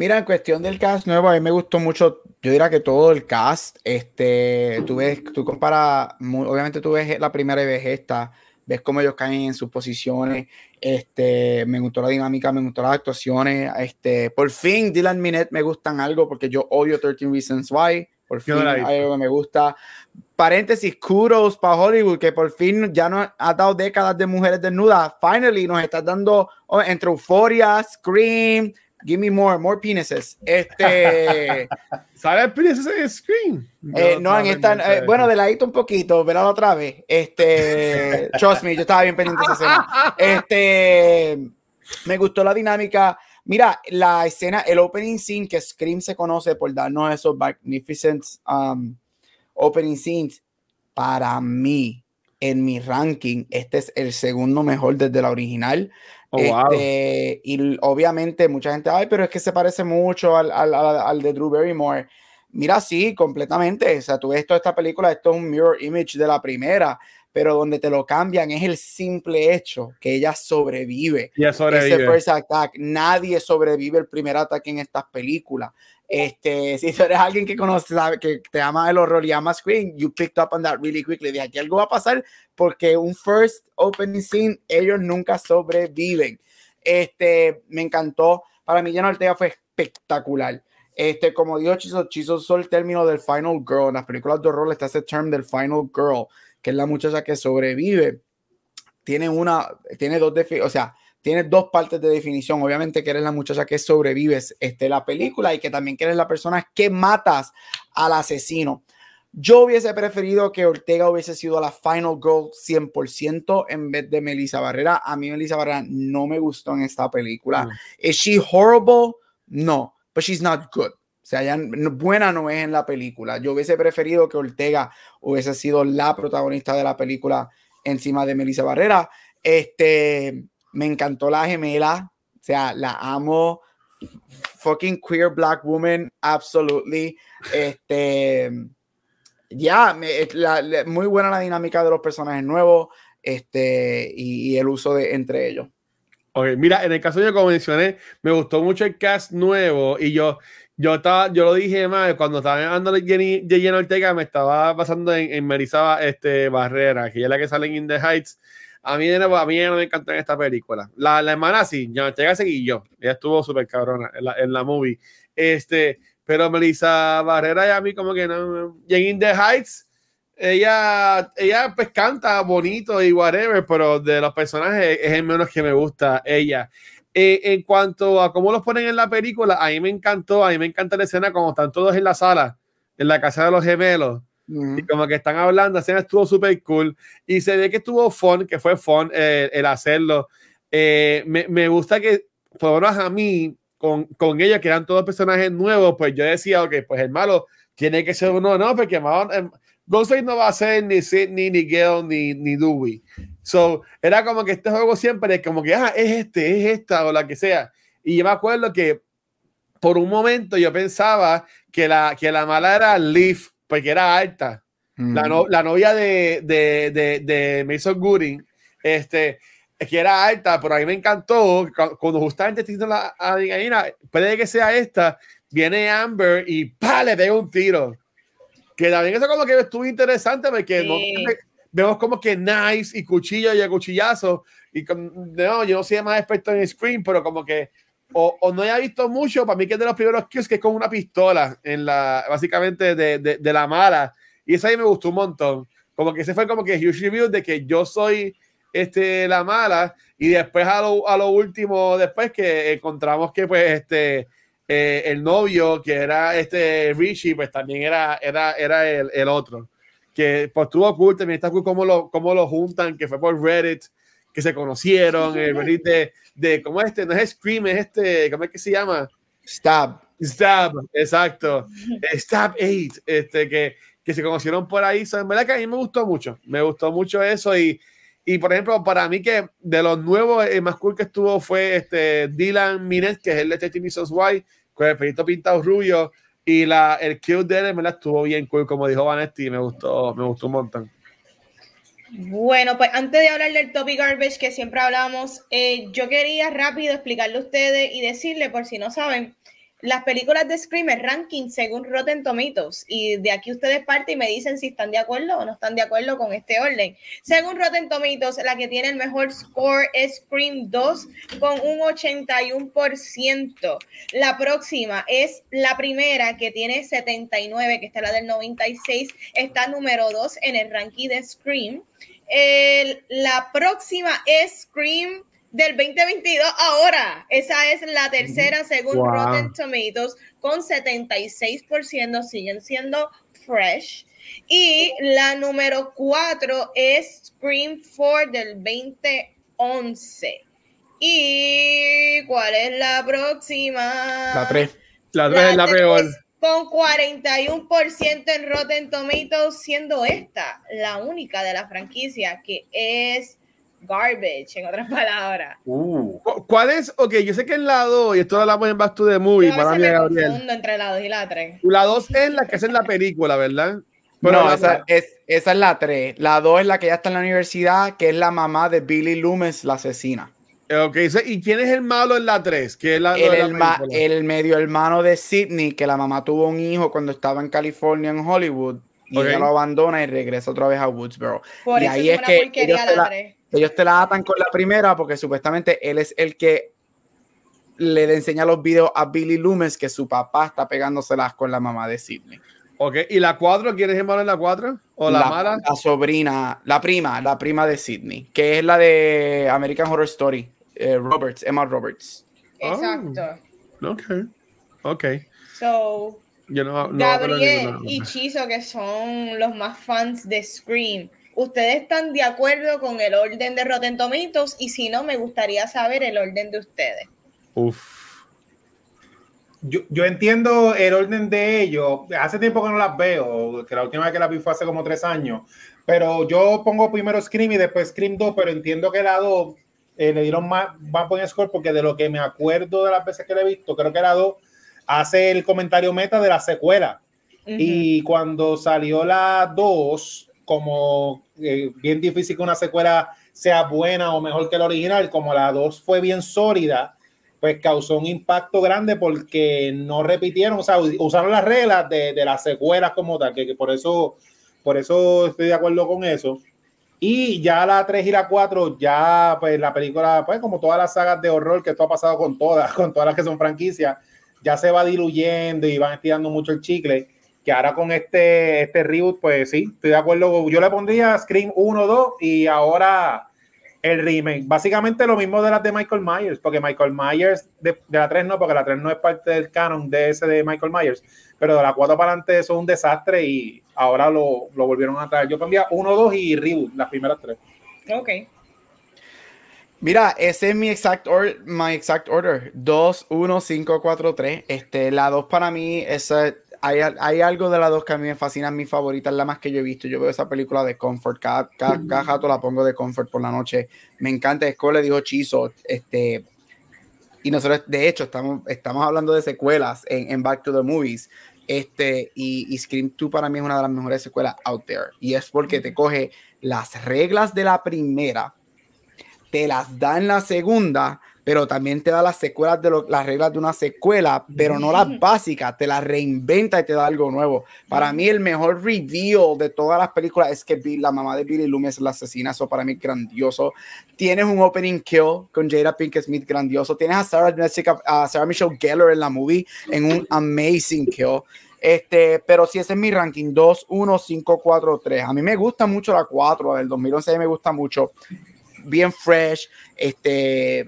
[SPEAKER 3] Mira, en cuestión del cast nuevo, a mí me gustó mucho, yo diría que todo el cast, este, tú ves, tú comparas, obviamente tú ves la primera y ves esta, ves cómo ellos caen en sus posiciones. Este, me gustó la dinámica, me gustó las actuaciones. Este, por fin, Dylan Minette me gustan algo porque yo odio 13 Reasons Why. Por fin hay algo que me gusta. Paréntesis, kudos para Hollywood, que por fin ya nos ha dado décadas de mujeres desnudas. Finally, nos está dando oh, entre Euphoria, Scream, Give me more, more penises. Este.
[SPEAKER 4] ¿Sabes penises en Scream?
[SPEAKER 3] Eh, no, en esta. Eh, bueno, de ladito un poquito, verá otra vez. Este. trust me, yo estaba bien pendiente de esa escena. Este. Me gustó la dinámica. Mira, la escena, el opening scene que Scream se conoce por darnos esos magnificent um, opening scenes, para mí, en mi ranking, este es el segundo mejor desde la original. Oh, este, y obviamente mucha gente, ay, pero es que se parece mucho al, al, al, de Drew Barrymore. Mira, sí, completamente. O sea, tú ves toda esta película, esto es un mirror image de la primera, pero donde te lo cambian es el simple hecho que ella sobrevive.
[SPEAKER 4] sobrevive.
[SPEAKER 3] Ese first attack. Nadie sobrevive el primer ataque en estas películas. Este, si tú eres alguien que conoce, sabe, que te ama el horror y ama Scream, you picked up on that really quickly. Dije, aquí algo va a pasar porque un first opening scene, ellos nunca sobreviven. Este, me encantó. Para mí, Jenna Ortega fue espectacular. Este, como dijo Chiso, Chiso usó el término del final girl. En las películas de horror está ese term del final girl, que es la muchacha que sobrevive. Tiene una, tiene dos, o sea, tienes dos partes de definición. Obviamente que eres la muchacha que sobrevives este, la película y que también que eres la persona que matas al asesino. Yo hubiese preferido que Ortega hubiese sido la final girl 100% en vez de Melissa Barrera. A mí Melissa Barrera no me gustó en esta película. ¿Es she horrible? No, but she's not good. Sea, ya buena no es en la película. Yo hubiese preferido que Ortega hubiese sido la protagonista de la película encima de Melissa Barrera. Este, me encantó la gemela, o sea, la amo. Fucking queer black woman, absolutely. Este, ya, muy buena la dinámica de los personajes nuevos este, y, el uso de entre ellos.
[SPEAKER 4] Ok, mira, en el caso yo como mencioné, me gustó mucho el cast nuevo y yo, yo estaba, yo lo dije mal, cuando estaba hablando de Jenny, Jenny Ortega, me estaba pasando en, en Marisa este, Barrera, que es la que sale en In the Heights. A mí, a mí no me encantó en esta película. La, la hermana sí, ya llega seguí yo. Ella estuvo súper cabrona en la, en la movie. Este, pero Melissa Barrera y a mí como que no. Y en In the Heights, ella, ella pues canta bonito y whatever, pero de los personajes es el menos que me gusta ella. Eh, en cuanto a cómo los ponen en la película, a mí me encantó, a mí me encanta la escena cuando están todos en la sala, en la casa de los gemelos y como que están hablando, la escena estuvo súper cool. Y se ve que estuvo fun, que fue fun eh, el hacerlo. Eh, me, me, gusta que, por lo menos a mí, con, con ellos, que eran todos personajes nuevos, pues yo decía, ok, pues el malo tiene que ser uno, no, porque Ghostface no va a ser ni Sidney, ni Gale, ni, ni Dewey. So, era como que este juego siempre es como que, ah, es este, es esta, o la que sea. Y yo me acuerdo que por un momento yo pensaba que la, que la mala era Leaf, porque era alta. La, la, novia de, de, de, de, Mason Gooding, este, que era alta, pero a mí me encantó cuando justamente estoy la adrenalina, puede que sea esta, viene Amber y ¡pa! le pega un tiro. Que también eso como que estuvo interesante porque vemos como que nice y cuchillo y cuchillazo. Y no, yo no soy más experto en screen, pero como que o, no haya visto mucho, para mí que es de los primeros kills que es con una pistola, en la, básicamente de, de, la mala. Y eso ahí me gustó un montón. Como que ese fue como que huge review de que yo soy este, la mala. Y después a lo, a lo último, después que encontramos que pues este, eh, el novio, que era este Richie, pues también era, era, era el, el otro. Que pues estuvo cool, también está cool cómo lo, cómo lo juntan, que fue por Reddit que se conocieron, el Reddit de, de, ¿cómo este? No es Scream, es este, ¿cómo es que se llama?
[SPEAKER 3] Stab.
[SPEAKER 4] Stab, exacto. Stab 8, este, que, que se conocieron por ahí. en verdad que a mí me gustó mucho, me gustó mucho eso y, y por ejemplo, para mí que de los nuevos, el más cool que estuvo fue este Dylan Minet, que es el de 13 Reasons Why, con el pelito pintado rubio y la, el kill de él, me la estuvo bien cool, como dijo Vanetti, me gustó, me gustó un montón.
[SPEAKER 1] Bueno, pues antes de hablar del topic garbage que siempre hablamos, eh, yo quería rápido explicarle a ustedes y decirle, por si no saben, las películas de Scream es ranking según Rotten Tomatoes y de aquí ustedes parten y me dicen si están de acuerdo o no están de acuerdo con este orden. Según Rotten Tomatoes, la que tiene el mejor score es Scream 2 con un 81%. La próxima es la primera que tiene 79, que está la del 96, está número 2 en el ranking de Scream. la próxima es Scream del 2022 ahora. Esa es la tercera según Rotten Tomatoes con 76%, siguen siendo fresh. Y la número cuatro es Scream 4 del 2011. ¿Y cuál es la próxima?
[SPEAKER 3] La 3.
[SPEAKER 4] La 3 es la peor.
[SPEAKER 1] Con 41% en Rotten Tomatoes, siendo esta la única de la franquicia que es garbage, en otras palabras.
[SPEAKER 4] Uh. ¿Cuál es? Ok, yo sé que el lado, y esto lo hablamos en Back to the Movie,
[SPEAKER 1] para mí, Gabriel. entre la 2 y la 3.
[SPEAKER 4] La 2 es la que es en la película, ¿verdad?
[SPEAKER 3] no, esa, es, esa es la 3. La 2 es la que ya está en la universidad, que es la mamá de Billy Loomis, la asesina.
[SPEAKER 4] Ok, ¿y quién es el malo en la 3? Que es la,
[SPEAKER 3] el, el medio hermano de Sidney, que la mamá tuvo un hijo cuando estaba en California, en Hollywood, y ella lo abandona y regresa otra vez a Woodsboro.
[SPEAKER 1] Por
[SPEAKER 3] y
[SPEAKER 1] eso ahí es, que
[SPEAKER 3] ellos te la atan con la primera porque supuestamente él es el que le enseña los videos a Billy Loomis que su papá está pegándoselas con la mamá de Sidney.
[SPEAKER 4] Ok, ¿y la cuatro? ¿Quieres llamar en la cuatro? ¿O la, mala?
[SPEAKER 3] La sobrina, la prima, la prima de Sidney, que es la de American Horror Story, eh, Roberts, Emma Roberts.
[SPEAKER 1] Exacto.
[SPEAKER 4] Oh, ok, ok.
[SPEAKER 1] So, Gabriel y Chizo, que son los más fans de Scream, ¿Ustedes están de acuerdo con el orden de Rotten Tomatoes? Y si no, me gustaría saber el orden de ustedes.
[SPEAKER 2] Uf. Yo, entiendo el orden de ellos. Hace tiempo que no las veo, que la última vez que las vi fue hace como tres años. Pero yo pongo primero Scream y después Scream 2, pero entiendo que la 2 eh, le dieron más, más buen score porque de lo que me acuerdo de las veces que la he visto, creo que la 2 hace el comentario meta de la secuela. Y cuando salió la 2, como eh, bien difícil que una secuela sea buena o mejor que la original, como la 2 fue bien sólida, pues causó un impacto grande porque no repitieron, o sea, usaron las reglas de, de las secuelas como tal, que, por eso por eso estoy de acuerdo con eso. Y ya la 3 y la 4, ya pues la película, pues como todas las sagas de horror, que esto ha pasado con todas, con todas las que son franquicias, ya se va diluyendo y van estirando mucho el chicle que ahora con este, este reboot, pues sí, estoy de acuerdo. Yo le pondría Scream 1, 2 y ahora el remake. Básicamente lo mismo de las de Michael Myers, porque Michael Myers, de, la 3 no, porque la 3 no es parte del canon de ese de Michael Myers, pero de la 4 para adelante eso es un desastre y ahora lo, lo volvieron a traer. Yo pondría 1, 2 y reboot, las primeras tres.
[SPEAKER 1] Ok.
[SPEAKER 3] Mira, ese es mi exact, my exact order. 2, 1, 5, 4, 3. Este, la 2 para mí, esa hay, algo de las dos que a mí me fascina, mi favorita, es la más que yo he visto. Yo veo esa película de Comfort, cada, cada, rato la pongo de Comfort por la noche. Me encanta, es como le dijo Chizo, este, y nosotros, de hecho, estamos, estamos hablando de secuelas en, en Back to the Movies. Este, y, y, Scream 2 para mí es una de las mejores secuelas out there. Y es porque te coge las reglas de la primera, te las da en la segunda, pero también te da las secuelas de las reglas de una secuela, pero no las básicas, te las reinventa y te da algo nuevo. Para mí el mejor reveal de todas las películas es que la mamá de Billy Loomis es la asesina, eso para mí es grandioso. Tienes un opening kill con Jada Pinkett Smith grandioso, tienes a Sarah, Jessica, a Sarah Michelle Gellar en la movie en un amazing kill. Este, pero si ese es mi ranking 2, 1, 5, 4, 3. A mí me gusta mucho la 4, del 2011 me gusta mucho. Bien fresh, este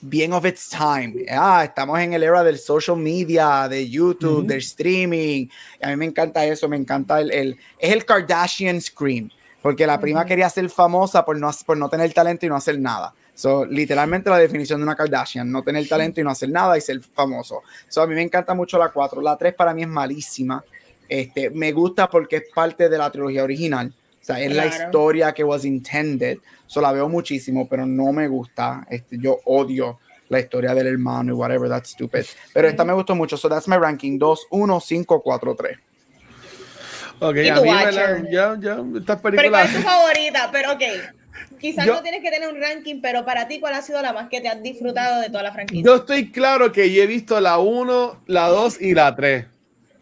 [SPEAKER 3] bien of its time. Ah, estamos en el era del social media, de YouTube, del streaming. A mí me encanta eso, me encanta el, el es el Kardashian Scream, porque la prima quería ser famosa por no, por no tener talento y no hacer nada. So, literalmente la definición de una Kardashian, no tener talento y no hacer nada y ser famoso. So, a mí me encanta mucho la 4. La 3 para mí es malísima. Este, me gusta porque es parte de la trilogía original. O sea, es la historia que was intended. So, la veo muchísimo, pero no me gusta. Este, yo odio la historia del hermano y whatever, that's stupid. Pero esta me gustó mucho. So, that's my ranking: 2, 1, 5, 4, 3.
[SPEAKER 4] Ok, a mí me la, ya, ya, estas películas.
[SPEAKER 1] Pero ¿cuál es tu favorita? Pero ok. quizás no tienes que tener un ranking, pero para ti, ¿cuál ha sido la más que te has disfrutado de toda la franquicia?
[SPEAKER 4] Yo estoy claro que yo he visto la 1, la 2 y la 3.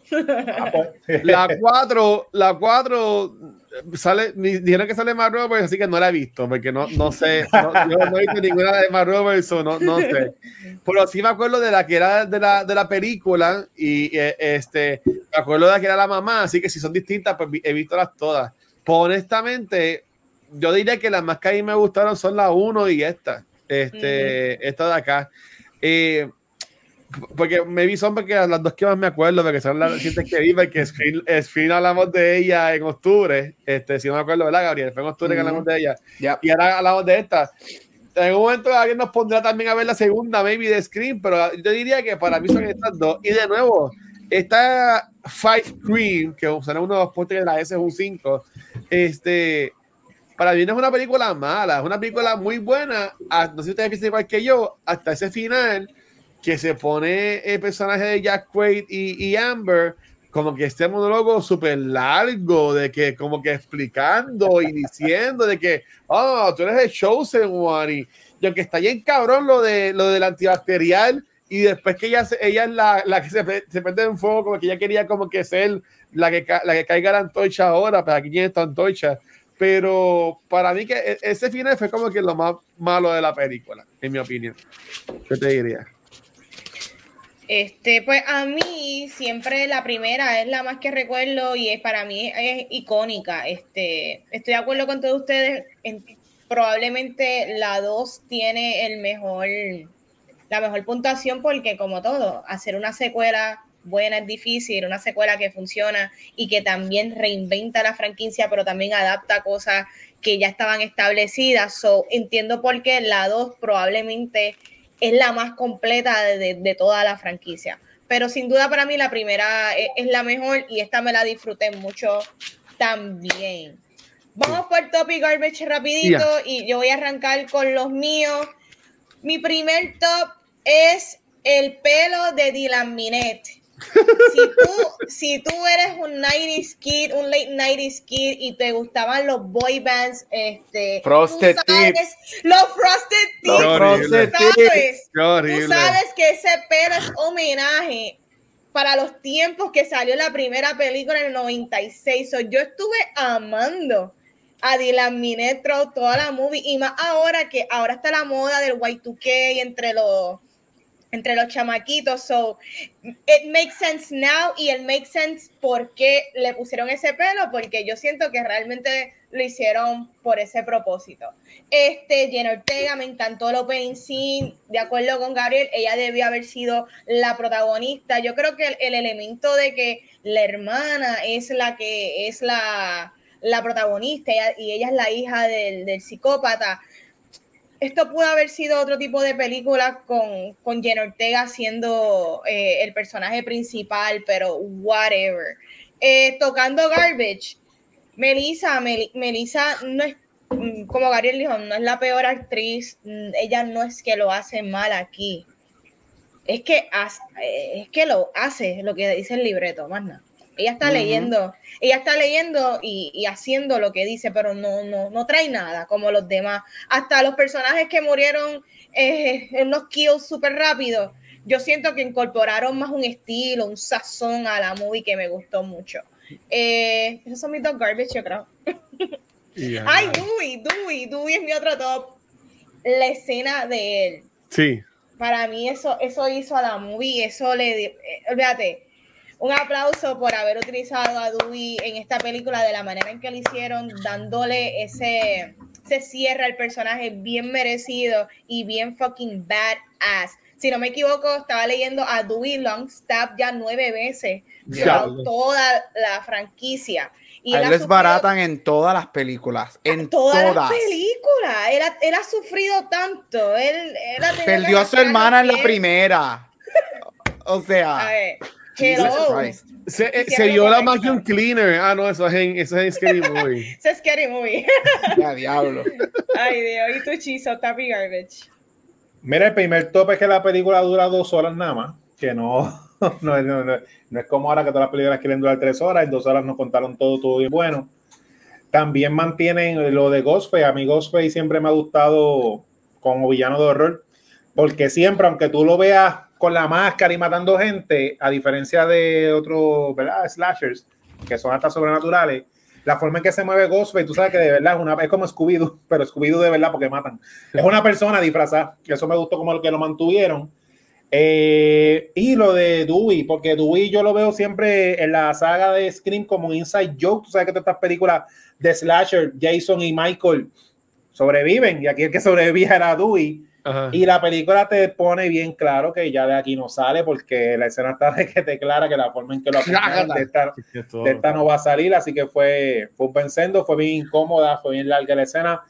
[SPEAKER 4] Ah, pues. la 4, la 4 sale, dijeron que sale Mark Roberts, así que no la he visto, porque no, no sé, no, yo no he visto ninguna de Mark Roberts, o no, no sé. Pero sí me acuerdo de la que era de la, de la película, y eh, este, me acuerdo de la que era la mamá, así que si son distintas, pues he visto las todas. Pues honestamente, yo diría que las más que a mí me gustaron son la 1 y esta, este, esta de acá. Eh, porque me vi son porque las dos que más me acuerdo, porque son las recientes que vi, porque Screen, hablamos de ella en octubre, este, si no me acuerdo, ¿verdad, Gabriel? Fue en octubre que hablamos de ella. Y ahora hablamos de esta. En algún momento alguien nos pondrá también a ver la segunda, maybe, de Screen, pero yo diría que para mí son estas dos. Y de nuevo, esta Five Screen, que será uno de los postes de la S es un 5, este, para mí no es una película mala, es una película muy buena, no sé si ustedes piensan igual que yo, hasta ese final que se pone el personaje de Jack Quaid y, Amber como que este monólogo súper largo, de que como que explicando y diciendo de que, oh, tú eres el chosen one, y, aunque está bien cabrón lo, de, lo del antibacterial, y después que ella, ella es la, la que se, se prende en fuego, como que ella quería como que ser la que, la que caiga la antorcha ahora, pero aquí tiene esta antorcha. Pero para mí que e, ese final fue como que lo más malo de la película, en mi opinión. ¿Qué te diría?
[SPEAKER 1] Este, pues a mí siempre la primera es la más que recuerdo y es para mí es icónica. Este, estoy de acuerdo con todos ustedes. En, probablemente la 2 tiene el mejor, la mejor puntuación porque como todo, hacer una secuela buena es difícil, una secuela que funciona y que también reinventa la franquicia, pero también adapta cosas que ya estaban establecidas. So, entiendo por qué la 2 probablemente es la más completa de, toda la franquicia. Pero sin duda para mí la primera es, la mejor y esta me la disfruté mucho también. Vamos por top y garbage rapidito y yo voy a arrancar con los míos. Mi primer top es el pelo de Dylan Minette si tú, si tú eres un 90s kid, un late 90s kid y te gustaban los boy bands, este,
[SPEAKER 3] Frosted
[SPEAKER 1] Tips, los Frosted Tips, los Frosted Tips, tú sabes que ese pelo es homenaje para los tiempos que salió la primera película en el 96. yo estuve amando a Dylan Minetro toda la movie y más ahora que ahora está la moda del Y2K entre los entre los chamaquitos. So, it makes sense now y it makes sense porque le pusieron ese pelo, porque yo siento que realmente lo hicieron por ese propósito. Este, Jenna Ortega, me encantó el opening scene, de acuerdo con Gabriel, ella debió haber sido la protagonista. Yo creo que el, elemento de que la hermana es la que es la, la protagonista y ella es la hija del, del psicópata, esto pudo haber sido otro tipo de película con, con Jen Ortega siendo eh, el personaje principal, pero whatever. Eh, tocando Garbage, Melissa, Melissa no es, mm, como Gabriel dijo, no es la peor actriz, mm, ella no es que lo hace mal aquí. Es que, eh, es que lo hace, lo que dice el libreto, más nada. Ella está leyendo, ella está leyendo y, haciendo lo que dice, pero no, no, no trae nada como los demás. Hasta los personajes que murieron eh, en unos kills súper rápidos, yo siento que incorporaron más un estilo, un sazón a la movie que me gustó mucho. Eh, esos son mis dos garbage, yo creo. Ay, Dewey, Dewey, Dewey es mi otro top. La escena de él.
[SPEAKER 4] Sí.
[SPEAKER 1] Para mí eso, eso hizo a la movie, eso le... Eh, olvídate, un aplauso por haber utilizado a Dewey en esta película de la manera en que lo hicieron, dándole ese, se cierra el personaje bien merecido y bien fucking badass. Si no me equivoco, estaba leyendo a Dewey Longstaff ya nueve veces toda la franquicia.
[SPEAKER 3] Y a él les baratan en todas las películas. En todas, las
[SPEAKER 1] películas. Él ha, sufrido tanto. Él,
[SPEAKER 3] Perdió a su hermana en la primera. O sea.
[SPEAKER 4] Se, eh, se dio la Vacuum Cleaner. Ah, no, eso es en, eso es en Scary Movie.
[SPEAKER 1] eso es Scary Movie.
[SPEAKER 3] ya, diablo.
[SPEAKER 1] Ay, Dios. Y tu hechizo, Tappy Garbage.
[SPEAKER 2] Mira, el primer tope es que la película dura dos horas nada más. Que no, no, no, no, es como ahora que todas las películas quieren durar tres horas. En dos horas nos contaron todo, todo bien bueno. también mantienen lo de Ghostface. A mí Ghostface siempre me ha gustado como villano de horror, porque siempre, aunque tú lo veas con la máscara y matando gente, a diferencia de otros, ¿verdad? Slashers, que son hasta sobrenaturales, la forma en que se mueve Ghostface, tú sabes que de verdad es, una, es como Scooby-Doo, pero Scooby-Doo de verdad porque matan. Es una persona disfrazada, eso me gustó como el que lo mantuvieron. Eh, y lo de Dewey, porque Dewey yo lo veo siempre en la saga de Scream como inside joke. Tú sabes que todas estas películas de Slasher, Jason y Michael sobreviven, y aquí el que sobrevivía era Dewey. Y la película te pone bien claro que ya de aquí no sale porque la escena está de que te clara que la forma en que lo apuntan de esta, de esta no va a salir, así que fue, fue un pensando, fue bien incómoda, fue bien larga la escena.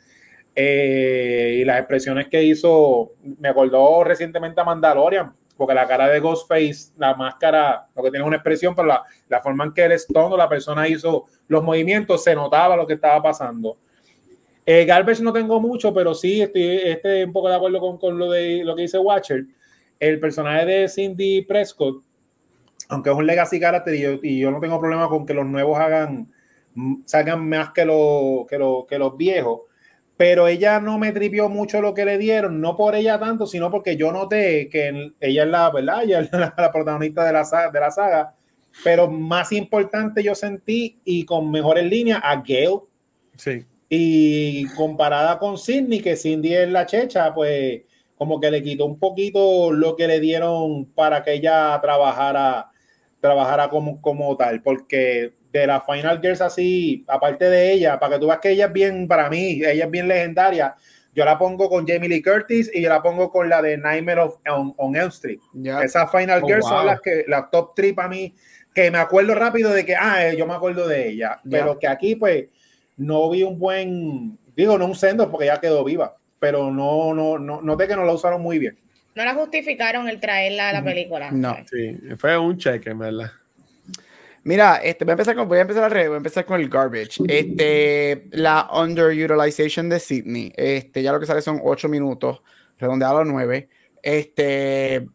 [SPEAKER 2] Eh, y las expresiones que hizo, me acordó recientemente a Mandalorian, porque la cara de Ghostface, la máscara, lo que tiene una expresión, pero la, la forma en que el stone la persona hizo los movimientos, se notaba lo que estaba pasando. Eh, no tengo mucho, pero sí estoy, estoy un poco de acuerdo con, con, lo, de, lo que dice Watcher. El personaje de Cindy Prescott, aunque es un legacy character y yo, no tengo problema con que los nuevos hagan, salgan más que, lo, que, lo, que los viejos, pero ella no me tripió mucho lo que le dieron, no por ella tanto, sino porque yo noté que ella es la, ¿verdad? Ella es la, la protagonista de la, de la saga, pero más importante yo sentí y con mejores líneas a Gail.
[SPEAKER 4] Sí
[SPEAKER 2] y comparada con Cindy, que Cindy es la checha, pues como que le quitó un poquito lo que le dieron para que ella trabajara, trabajara como, como tal, porque de la Final Girls así, aparte de ella, para que tú veas que ella es bien, para mí, ella es bien legendaria, yo la pongo con Jamie Lee Curtis y yo la pongo con la de Nightmare of, on, Elm Street. Esas Final oh, Girls son las que, las top 3 para mí, que me acuerdo rápido de que, ah, yo me acuerdo de ella, pero que aquí pues no vi un buen, digo, no un sendo porque ya quedó viva, pero no, no, no, noté que no la usaron muy bien.
[SPEAKER 1] No la justificaron el traerla a la película.
[SPEAKER 4] No. Sí, fue un cheque, ¿verdad?
[SPEAKER 3] Mira, este, voy a empezar con, voy a empezar al revés, voy a empezar con el garbage. Este, la underutilization de Sydney. Este, ya lo que sale son 8 minutos, redondeado a 9. Este,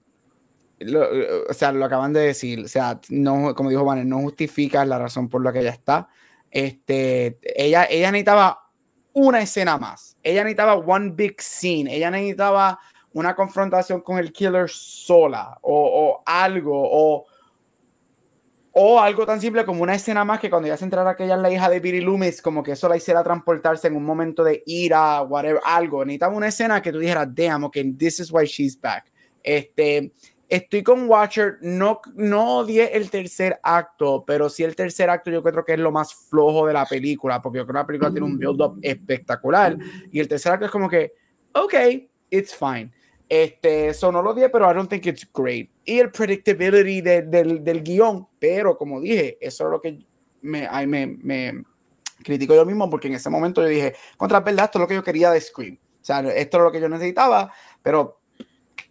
[SPEAKER 3] o sea, lo acaban de decir. O sea, no, como dijo Vanessa, no justifica la razón por la que ella está. Este, ella, ella necesitaba una escena más. Ella necesitaba one big scene. Ella necesitaba una confrontación con el killer sola o, algo o, o algo tan simple como una escena más que cuando ella se entrara que ella es la hija de Billy Loomis, como que eso la hiciera transportarse en un momento de ira, whatever, algo. Necesitaba una escena que tú dijeras, damn, okay, this is why she's back. Este, Estoy con Watcher, no, no odié el tercer acto, pero sí el tercer acto yo creo que es lo más flojo de la película, porque yo creo que la película tiene un build-up espectacular y el tercer acto es como que, ok, it's fine. Este, eso no lo odié, pero I don't think it's great. Y el predictability del, del guion, pero como dije, eso es lo que me, me, me critico yo mismo, porque en ese momento yo dije, contra verdad, esto es lo que yo quería de Scream. O sea, esto es lo que yo necesitaba, pero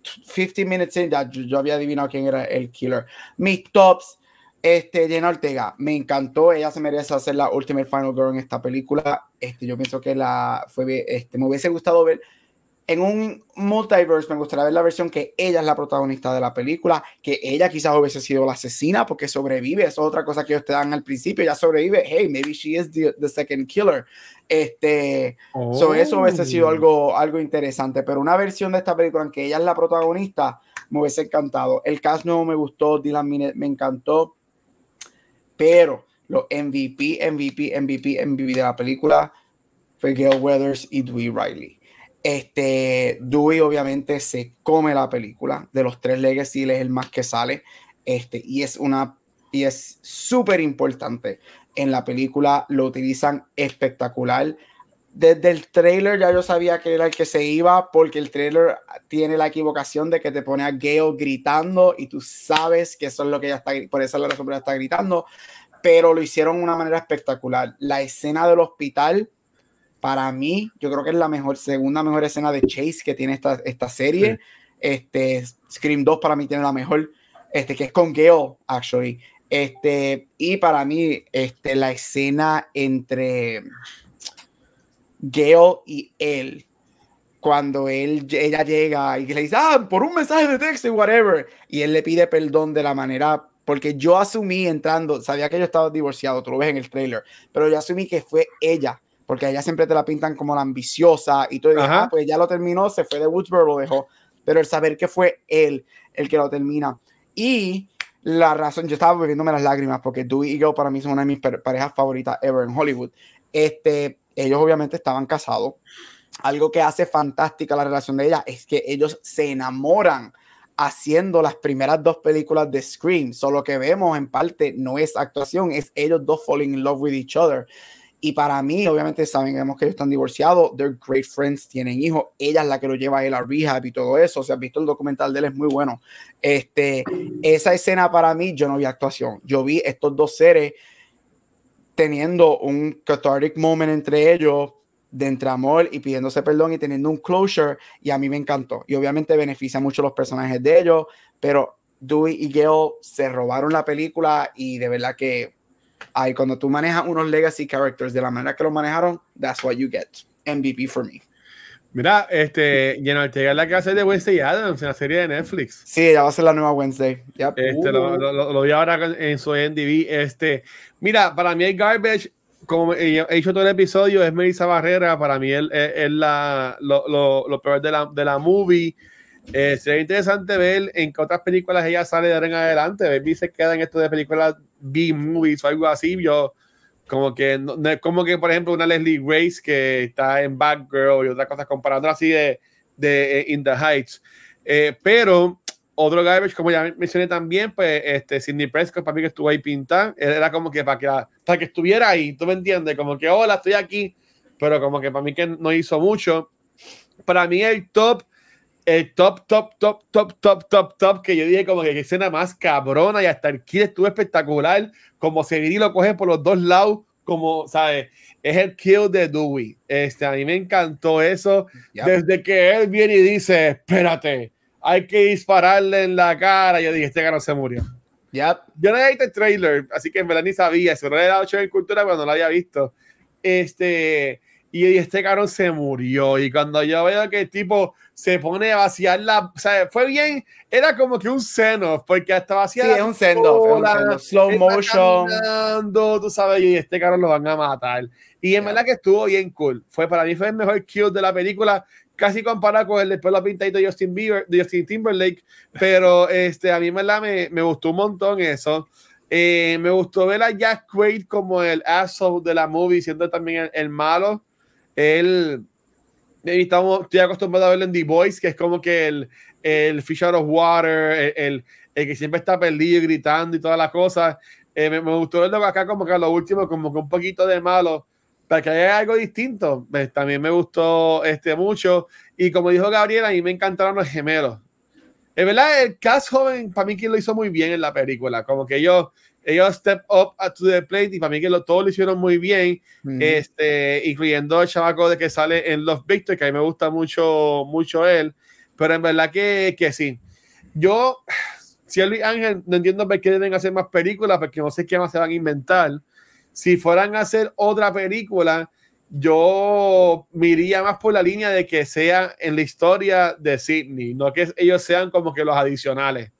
[SPEAKER 3] 15 minutes in, ya yo, había adivinado quién era el killer. Mis tops, este, Jenna Ortega, me encantó, ella se merece hacer la Ultimate Final Girl en esta película. Este, yo pienso que la fue, este, me hubiese gustado ver en un multiverse me gustaría ver la versión que ella es la protagonista de la película, que ella quizás hubiese sido la asesina porque sobrevive, eso es otra cosa que ellos te dan al principio, ella sobrevive, hey, maybe she is the second killer. Este, eso hubiese sido oh. algo, algo interesante, pero una versión de esta película en que ella es la protagonista me hubiese encantado. El cast no me gustó, Dylan Minet me encantó, pero los MVP, MVP, MVP, MVP de la película fue Gail Weathers y Dewey Riley este, Dewey obviamente se come la película. De los tres Legacy, él es el más que sale. Este, y es una y es súper importante en la película. Lo utilizan espectacular. Desde el trailer ya yo sabía que era el que se iba porque el trailer tiene la equivocación de que te pone a Gale gritando y tú sabes que eso es lo que ella está, por eso la razón por la está gritando, pero lo hicieron de una manera espectacular. La escena del hospital, para mí, yo creo que es la mejor, segunda mejor escena de Chase que tiene esta, esta serie. Este, Scream 2 para mí tiene la mejor, este, que es con Gale, actually. Este, y para mí, este, la escena entre Gale y él, cuando él, ella llega y le dice, ah, por un mensaje de texto y whatever, y él le pide perdón de la manera porque yo asumí entrando, sabía que yo estaba divorciado, tú lo ves en el trailer, pero yo asumí que fue ella, porque ella siempre te la pintan como la ambiciosa y todo, ah, pues ya lo terminó, se fue de Woodsboro, lo dejó, pero el saber que fue él el que lo termina. Y la razón, yo estaba bebiéndome las lágrimas porque Dewey y yo para mí son una de mis parejas favoritas ever en Hollywood. Este, ellos obviamente estaban casados. Algo que hace fantástica la relación de ella es que ellos se enamoran haciendo las primeras dos películas de Scream. Solo que vemos en parte no es actuación, es ellos dos falling in love with each other. Y para mí, obviamente, sabemos que ellos están divorciados, they're great friends, tienen hijos, ella es la que lo lleva a él a rehab y todo eso. O sea, has visto el documental de él, es muy bueno. Este, esa escena para mí, yo no vi actuación. Yo vi estos dos seres teniendo un cathartic moment entre ellos, de entre amor y pidiéndose perdón y teniendo un closure, y a mí me encantó. Y obviamente beneficia mucho los personajes de ellos, pero Dewey y Gail se robaron la película y de verdad que Ay, cuando tú manejas unos legacy characters de la manera que lo manejaron, that's what you get. MVP for me.
[SPEAKER 4] Mira, este, Jenna Ortega es la que hace de Wednesday Adams en la serie de Netflix.
[SPEAKER 3] Sí, ella va a ser la nueva Wednesday.
[SPEAKER 4] Este, lo, lo, vi ahora en su NDV. Este, mira, para mí el garbage, como he dicho todo el episodio, es Melissa Barrera. Para mí es, es, la, lo, lo, peor de la, de la movie. Eh, sería interesante ver en qué otras películas ella sale de ahora en adelante. Ver se queda en esto de películas B-movies o algo así. Yo, como que, como que, por ejemplo, una Leslie Grace que está en Girl y otras cosas, comparando así de, de eh, In the Heights. Eh, pero otro garbage, como ya mencioné también, pues este Sidney Prescott, para mí que estuvo ahí pintando, era como que para que, para que estuviera ahí, tú me entiendes, como que hola, estoy aquí, pero como que para mí que no hizo mucho. Para mí el top el top, top, top, top, top, top, top, que yo dije como que escena más cabrona y hasta el kill estuvo espectacular, como Severi lo coge por los dos lados, como, ¿sabes? Es el kill de Dewey. Este, a mí me encantó eso, desde que él viene y dice, espérate, hay que dispararle en la cara, yo dije, este cara se murió.
[SPEAKER 3] Yep.
[SPEAKER 4] Yo no había visto el trailer, así que en verdad ni sabía, se no le he dado en cultura cuando lo había visto. Este, y este carro se murió. Y cuando yo veo que el tipo se pone a vaciar la. O sea, fue bien. Era como que un seno, porque hasta vaciar.
[SPEAKER 3] Sí, es un sendo, slow motion.
[SPEAKER 4] tú sabes, y este carro lo van a matar. Y en verdad que estuvo bien cool. Fue para mí fue el mejor kill de la película, casi comparado con el de pelo pintadito de Justin Bieber, de Justin Timberlake. Pero este, a mí en verdad me, me gustó un montón eso. Eh, me gustó ver a Jack Quaid como el asshole de la movie, siendo también el, el malo él, estamos, estoy acostumbrado a verlo en The Voice, que es como que el, el fish of water, el, el, que siempre está perdido y gritando y todas las cosas. Eh, me, gustó verlo acá como que a lo último, como que un poquito de malo, para que haya algo distinto. Pues, también me gustó este mucho. Y como dijo Gabriela, a mí me encantaron los gemelos. Es verdad, el cast joven, para mí que lo hizo muy bien en la película. Como que ellos ellos step up to the plate y para mí que lo, todo lo hicieron muy bien, este, incluyendo el chavaco de que sale en Los Victor, que a mí me gusta mucho, mucho él, pero en verdad que, que sí. Yo, si Luis Ángel, no entiendo por qué deben hacer más películas, porque no sé qué más se van a inventar. Si fueran a hacer otra película, yo me iría más por la línea de que sea en la historia de Sidney, no que ellos sean como que los adicionales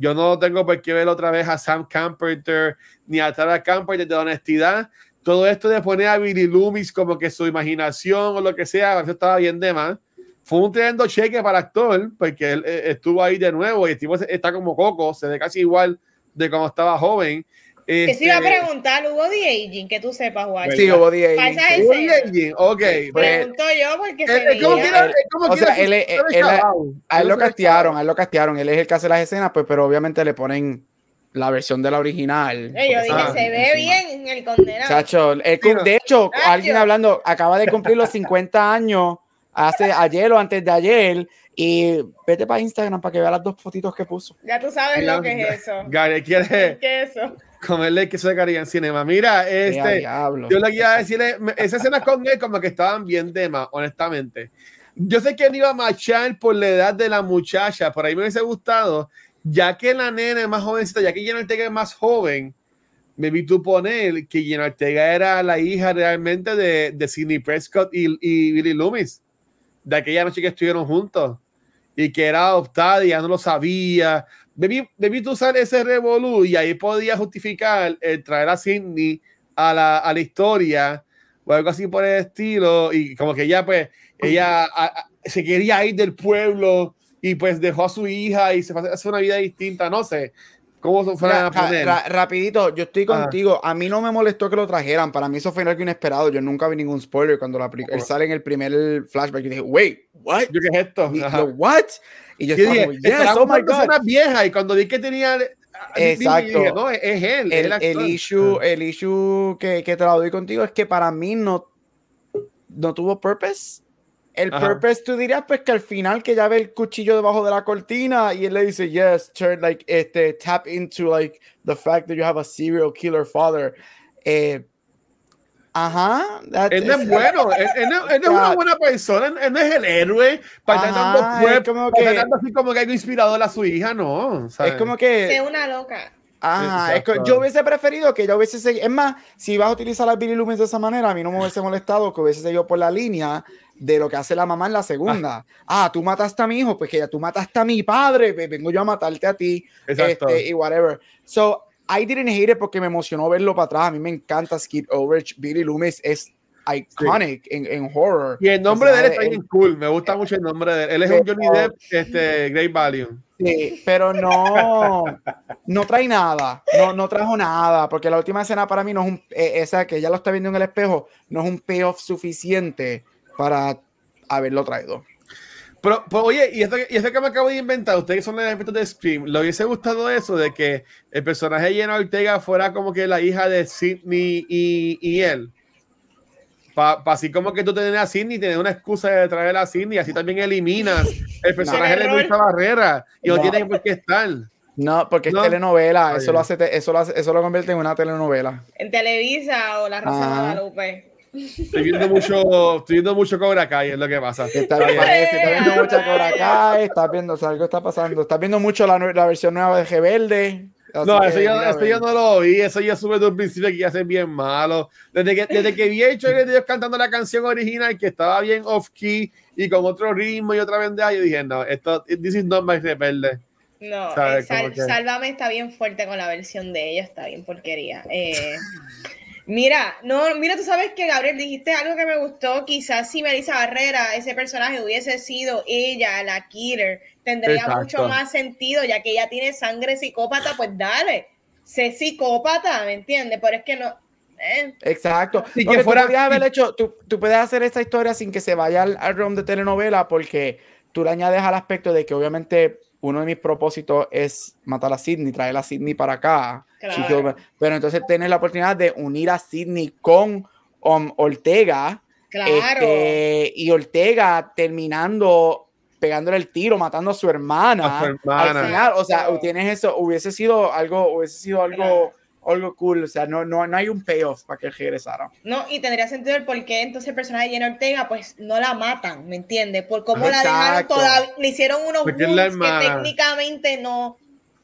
[SPEAKER 4] yo no tengo por qué ver otra vez a Sam Camperter ni a Tara Camperter de honestidad. Todo esto de poner a Billy Loomis como que su imaginación o lo que sea, eso estaba bien de más. Fue un tremendo cheque para actor, porque él eh, estuvo ahí de nuevo y está como Coco, se ve casi igual de como estaba joven.
[SPEAKER 1] Este, que se iba a preguntar, ¿hubo de aging? Que tú sepas, Juan.
[SPEAKER 3] Sí, hubo de
[SPEAKER 4] aging. ¿Hubo de aging? Ok.
[SPEAKER 1] Pregunto yo porque
[SPEAKER 3] se
[SPEAKER 1] veía.
[SPEAKER 3] o sea, él, a él lo castearon, a él lo castearon. Él es el que hace las escenas, pues, pero obviamente le ponen la versión de la original.
[SPEAKER 1] yo dije, se ve bien el condenado.
[SPEAKER 3] Chacho, de hecho, alguien hablando, acaba de cumplir los 50 años hace ayer o antes de ayer y vete para Instagram para que vea las dos fotitos que puso.
[SPEAKER 1] Ya tú sabes lo que es eso.
[SPEAKER 4] Gary, ¿quieres?
[SPEAKER 1] ¿Qué es eso?
[SPEAKER 4] Comerle que se en Cinema. Mira, este, yo le iba a decirle, esas escenas con él como que estaban bien temas, honestamente. Yo sé que él iba a marchar por la edad de la muchacha, por ahí me hubiese gustado, ya que la nena es más jovencita, ya que Jenna Ortega es más joven, me vi tú poner que Jenna Ortega era la hija realmente de, de Sidney Prescott y, y Billy Loomis, de aquella noche que estuvieron juntos y que era adoptada y ya no lo sabía, debí, usar ese revolú y ahí podía justificar el traer a Sidney a la, a la historia o algo así por el estilo y como que ella pues ella se quería ir del pueblo y pues dejó a su hija y se a hacer una vida distinta, no sé. ¿Cómo fue a
[SPEAKER 3] poner? rapidito, yo estoy contigo. A mí no me molestó que lo trajeran. Para mí eso fue algo inesperado. Yo nunca vi ningún spoiler cuando la él sale en el primer flashback. Y dije, wait, what?
[SPEAKER 4] ¿Yo qué es esto?
[SPEAKER 3] Y, what?
[SPEAKER 4] Y yo estaba como, yes, oh my God. Vieja y cuando vi que tenía
[SPEAKER 3] Exacto.
[SPEAKER 4] no, es él.
[SPEAKER 3] El, el, issue, el issue que, que te lo doy contigo es que para mí no, no tuvo purpose. El purpose, tú dirías, pues que al final que ya ve el cuchillo debajo de la cortina y él le dice, yes, turn, like, este, tap into, like, the fact that you have a serial killer father. Eh, ajá.
[SPEAKER 4] Él no es bueno, él, no, es una buena persona, él no es el héroe para estar dando pruebas, que, así como que algo inspirador a su hija, no.
[SPEAKER 3] Es como que...
[SPEAKER 1] Es una loca.
[SPEAKER 3] Ajá, es que yo hubiese preferido que ella hubiese seguido. Es más, si vas a utilizar a Billy Loomis de esa manera, a mí no me hubiese molestado que hubiese seguido por la línea de lo que hace la mamá en la segunda. Ah, tú mataste a mi hijo, pues que ya tú mataste a mi padre, vengo yo a matarte a ti. Este, y whatever. So, I didn't hate it porque me emocionó verlo para atrás. A mí me encanta Skip Overage. Billy Loomis es iconic en, en, horror.
[SPEAKER 4] Y el nombre de él está bien cool. Me gusta mucho el nombre de él. Él es un Johnny Depp, este, Great Value.
[SPEAKER 3] Sí, pero no, no trae nada, no, no trajo nada, porque la última escena para mí no es un, eh, esa que ya lo está viendo en el espejo, no es un payoff suficiente para haberlo traído.
[SPEAKER 4] Pero, pues, oye, y esto, y esto que me acabo de inventar, ustedes que son expertos de Scream, ¿le hubiese gustado eso de que el personaje de Jenna Ortega fuera como que la hija de Sidney y, y él? Para así como que tú tenés a Sidney, tienes una excusa de traer a Sidney, así también eliminas el personaje de Luisa Barrera y no, no tiene por qué estar.
[SPEAKER 3] No, porque es telenovela, eso lo, hace, eso, lo eso lo convierte en una telenovela.
[SPEAKER 1] En Televisa o La Rosa de Guadalupe.
[SPEAKER 4] Estoy viendo mucho, estoy viendo mucho Cobra Kai, es lo que pasa.
[SPEAKER 3] Está, viendo mucho Cobra Kai, estás viendo, o sea, algo está pasando. Estás viendo mucho la, la versión nueva de Rebelde.
[SPEAKER 4] No, eso, yo, eso yo, no lo vi, eso ya sube desde un principio que ya es bien malo. Desde que, desde que vi hecho de Dios cantando la canción original que estaba bien off key y con otro ritmo y otra bendeja, yo dije, no, esto, this is not my rebelde.
[SPEAKER 1] No, eh, Sálvame está bien fuerte con la versión de ella, está bien porquería. Eh, Mira, no, mira, tú sabes que Gabriel dijiste algo que me gustó. Quizás si Melissa Barrera, ese personaje hubiese sido ella, la killer, tendría mucho más sentido, ya que ella tiene sangre psicópata, pues dale, sé psicópata, ¿me entiendes? Pero es que no. Eh.
[SPEAKER 3] Exacto. Si que fuera... tú, haber hecho, tú, tú, puedes hacer esta historia sin que se vaya al, al round de telenovela, porque tú le añades al aspecto de que obviamente uno de mis propósitos es matar a Sidney, traer a Sidney para acá. Pero entonces tienes la oportunidad de unir a Sidney con um, Ortega.
[SPEAKER 1] Claro.
[SPEAKER 3] Este, y Ortega terminando pegándole el tiro, matando a su hermana. Al final, o sea, tienes eso, hubiese sido algo, hubiese sido algo algo cool, o sea, no, no, no hay un payoff para que regresara.
[SPEAKER 1] No, y tendría sentido el por qué entonces el personaje de Jenna Ortega, pues no la matan, ¿me entiendes? Por cómo la dejaron todavía, le hicieron unos que técnicamente no,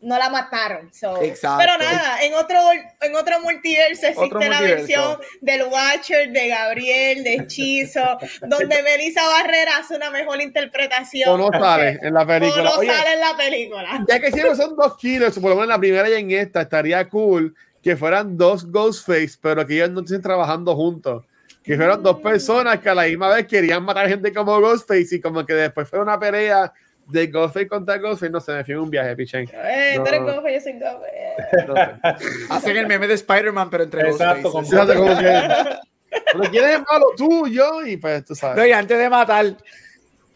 [SPEAKER 1] no la mataron. Pero nada, en otro, en otro multiverso existe la versión del Watcher, de Gabriel, de Hechizo, donde Melissa Barrera hace una mejor interpretación.
[SPEAKER 4] O no sale en la película.
[SPEAKER 1] O no sale en la película.
[SPEAKER 4] Ya que siempre son dos kilos, por lo menos en la primera y en esta, estaría cool que fueran dos Ghostface, pero que ellos no estén trabajando juntos. Que fueran dos personas que a la misma vez querían matar gente como Ghostface y como que después fue una pelea de Ghostface contra Ghostface, no sé, me fui un viaje, pichén.
[SPEAKER 1] Eh, no. tú eres Ghostface, yo soy Ghostface.
[SPEAKER 3] Hacen el meme de Spider-Man, pero entre
[SPEAKER 4] Exacto, Ghostface. Como que, quién es malo? Tú, yo, y pues tú sabes.
[SPEAKER 3] No, y antes de matar,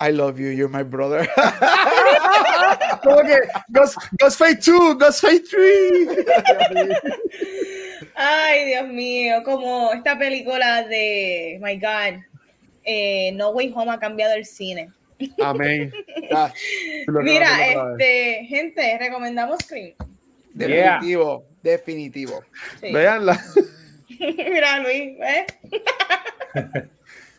[SPEAKER 3] I love you, you're my brother.
[SPEAKER 4] Como que Ghost, Ghostface 2, Ghostface 3.
[SPEAKER 1] Ay, Dios mío, como esta película de, my God, eh, No Way Home ha cambiado el cine.
[SPEAKER 4] Amén.
[SPEAKER 1] Mira, este, gente, recomendamos Scream.
[SPEAKER 3] Definitivo, definitivo.
[SPEAKER 4] Veanla.
[SPEAKER 1] Mira, Luis, ¿ves?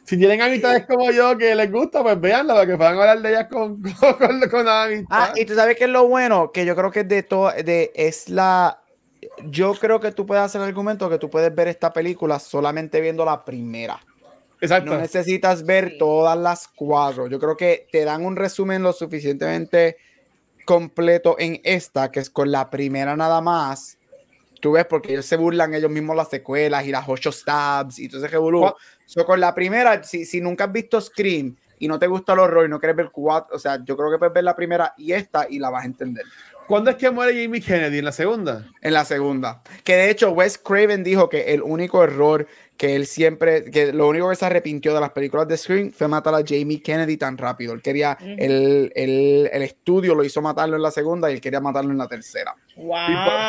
[SPEAKER 4] si tienen amistades como yo que les gusta, pues veanla para que puedan hablar de ellas con, con, con, la amistad.
[SPEAKER 3] Ah, y tú sabes que es lo bueno, que yo creo que de todo, de, es la. Yo creo que tú puedes hacer el argumento que tú puedes ver esta película solamente viendo la primera.
[SPEAKER 4] Exacto.
[SPEAKER 3] No necesitas ver todas las cuatro. Yo creo que te dan un resumen lo suficientemente completo en esta, que es con la primera nada más. Tú ves, porque ellos se burlan ellos mismos las secuelas y las ocho stabs y todo ese revolú. So, con la primera, si, si nunca has visto Scream y no te gusta el horror y no quieres ver cuatro, o sea, yo creo que puedes ver la primera y esta y la vas a entender.
[SPEAKER 4] ¿Cuándo es que muere Jamie Kennedy? ¿En la segunda?
[SPEAKER 3] En la segunda. Que de hecho, Wes Craven dijo que el único error que él siempre, que lo único que se arrepintió de las películas de Scream fue matar a Jamie Kennedy tan rápido. Él quería, el, el, el, estudio lo hizo matarlo en la segunda y él quería matarlo en la tercera.
[SPEAKER 1] Wow.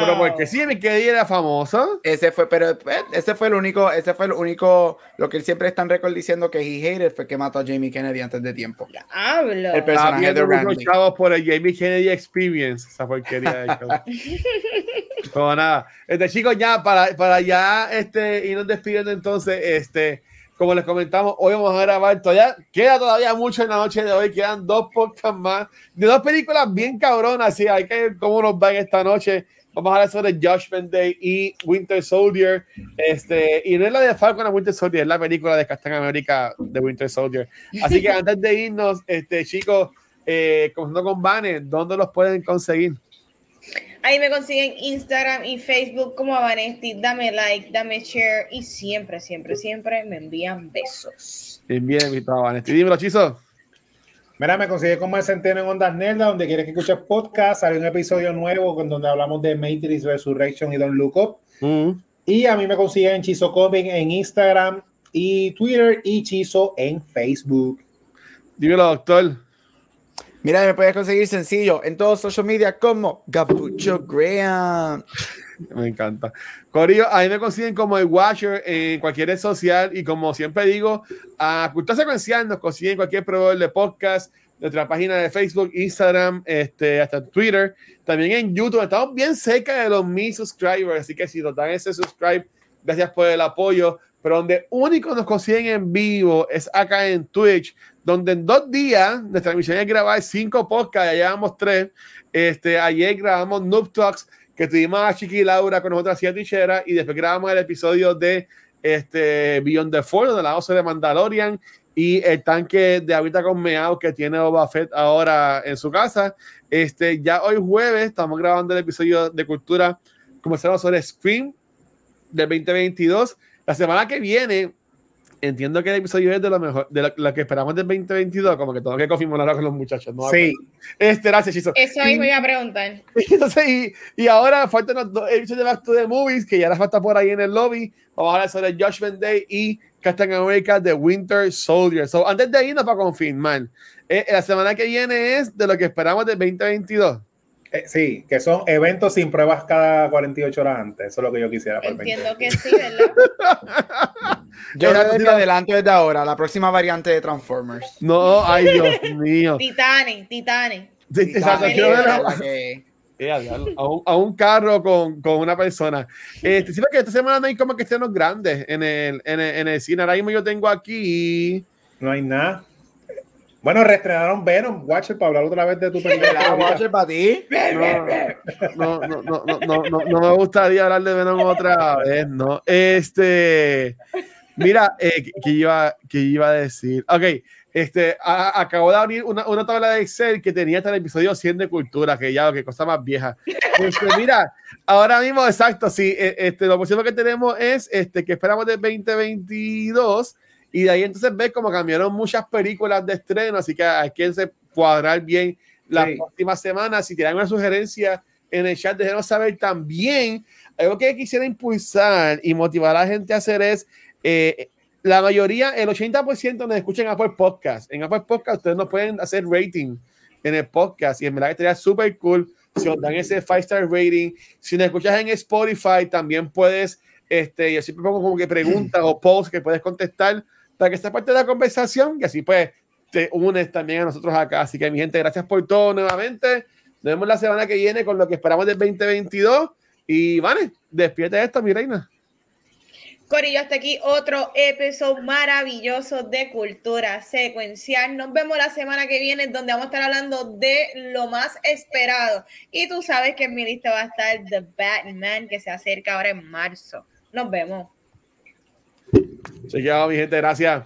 [SPEAKER 4] Pero porque Jamie Kennedy era famoso.
[SPEAKER 3] Ese fue, pero pues, ese fue el único, ese fue el único, lo que él siempre está en récord diciendo que he hated fue que mató a Jamie Kennedy antes de tiempo.
[SPEAKER 1] Hablo.
[SPEAKER 3] El personaje de Randy.
[SPEAKER 4] por el Jamie Kennedy Experience, esa porquería de Pero nada, este chicos ya para, para ya este irnos despidiendo entonces, este, como les comentamos, hoy vamos a grabar, todavía queda todavía mucho en la noche de hoy, quedan dos podcasts más, de dos películas bien cabronas, así hay que ver cómo nos va en esta noche. Vamos a hablar sobre Judgment Day y Winter Soldier. Este, y no es la de Falcon a Winter Soldier, es la película de Captain America de Winter Soldier. Así que antes de irnos, este, chicos, eh, comenzando con Vanes, ¿dónde los pueden conseguir?
[SPEAKER 1] Ahí me consiguen Instagram y Facebook como Vanesti. Dame like, dame share y siempre, siempre, siempre me envían besos.
[SPEAKER 4] Bien, bien, invitado Vanesti. Dímelo, Chizo.
[SPEAKER 2] Mira, me consigue como el Centeno en Ondas Nerda, donde quieres que escuches podcast. Hay un episodio nuevo con donde hablamos de Matrix Resurrection y Don't Look Up.
[SPEAKER 4] Mm.
[SPEAKER 2] Y a mí me consiguen Chizo Comic en Instagram y Twitter y Chizo en Facebook.
[SPEAKER 4] Dímelo, doctor.
[SPEAKER 3] Mira, me puedes conseguir sencillo en todos social media como Gapucho Graham.
[SPEAKER 4] Me encanta. Corillo, ahí me consiguen como el Watcher en cualquier red social y como siempre digo, a Cultura Secuencial nos consiguen cualquier proveedor de podcast, nuestra página de Facebook, Instagram, este, hasta Twitter, también en YouTube. Estamos bien cerca de los mil subscribers, así que si nos dan ese subscribe, gracias por el apoyo. Pero donde único nos consiguen en vivo es acá en Twitch, donde en dos días nuestra misión es grabar cinco podcasts, ya llevamos tres. Este, ayer grabamos Noob Talks, que tuvimos a Chiqui y Laura con nosotras siete ticheras, y después grabamos el episodio de este, Beyond the Force, donde la vamos de Mandalorian, y el tanque de ahorita con Meow que tiene Boba ahora en su casa. Este, ya hoy jueves estamos grabando el episodio de cultura comenzamos sobre Scream del 2022. La semana que viene, entiendo que el episodio es de lo mejor, de lo, lo que esperamos del 2022, como que tengo que confirmarlo con los muchachos. ¿no?
[SPEAKER 2] Sí.
[SPEAKER 4] Este, gracias, Chizo.
[SPEAKER 1] Eso mismo iba a preguntar.
[SPEAKER 4] Entonces, y, y ahora faltan los dos episodios de Back to the Movies, que ya la falta por ahí en el lobby. Vamos a hablar sobre Judgment Day y Captain America The Winter Soldier. So, antes de irnos para confirmar, eh, la semana que viene es de lo que esperamos del 2022.
[SPEAKER 2] Eh, sí, que son eventos sin pruebas cada 48 horas antes. Eso es lo que yo quisiera.
[SPEAKER 1] Entiendo
[SPEAKER 2] 20.
[SPEAKER 1] que sí, ¿verdad?
[SPEAKER 3] Yo
[SPEAKER 4] Era-
[SPEAKER 3] desde adelanto desde ahora, la próxima variante de Transformers.
[SPEAKER 4] No, ay, Dios mío.
[SPEAKER 1] Titanic, Titanic.
[SPEAKER 4] Sí, Exacto, quiero ver a,
[SPEAKER 3] La que-
[SPEAKER 4] Eh, a, a un, a un carro con, con una persona. Este, sí, porque esta semana no hay como que estrenos grandes en el, en, el, en el cine. Ahora mismo yo tengo aquí.
[SPEAKER 2] No hay nada. Bueno, reestrenaron Venom, Watcher, para hablar otra vez de tu película.
[SPEAKER 3] ¿Verdad, Watcher, para ti?
[SPEAKER 4] No, no, no, no, no, no, me gustaría hablar de Venom otra vez, ¿no? Este, mira, eh, que iba, que iba a decir. Ok, este, a- acabo de abrir una, una tabla de Excel que tenía hasta el episodio 100 de cultura, que ya, que cosa más vieja. Este, mira, ahora mismo, exacto, sí, eh, este, lo próximo que tenemos es este, que esperamos del 2022 y de ahí entonces ves como cambiaron muchas películas de estreno, así que hay que se cuadrar bien las
[SPEAKER 2] Sí.
[SPEAKER 4] próximas semanas. Si tienen una sugerencia en el chat, déjenos saber también. Algo que quisiera impulsar y motivar a la gente a hacer es, eh, la mayoría, el 80% nos escuchan en Apple Podcast. En Apple Podcast ustedes nos pueden hacer rating en el podcast y en verdad que estaría súper cool si os dan ese 5 star rating. Si nos escuchas en Spotify, también puedes, este, yo siempre pongo como que preguntas o posts que puedes contestar para que esta parte de la conversación y así pues te unes también a nosotros acá. Así que mi gente, gracias por todo nuevamente. Nos vemos la semana que viene con lo que esperamos del 2022. Y vale, despídete de esto, mi reina.
[SPEAKER 1] Corillo, hasta aquí otro episodio maravilloso de cultura secuencial. Nos vemos la semana que viene, donde vamos a estar hablando de lo más esperado. Y tú sabes que en mi lista va a estar The Batman, que se acerca ahora en marzo. Nos vemos.
[SPEAKER 4] Chequeado, mi gente, gracias.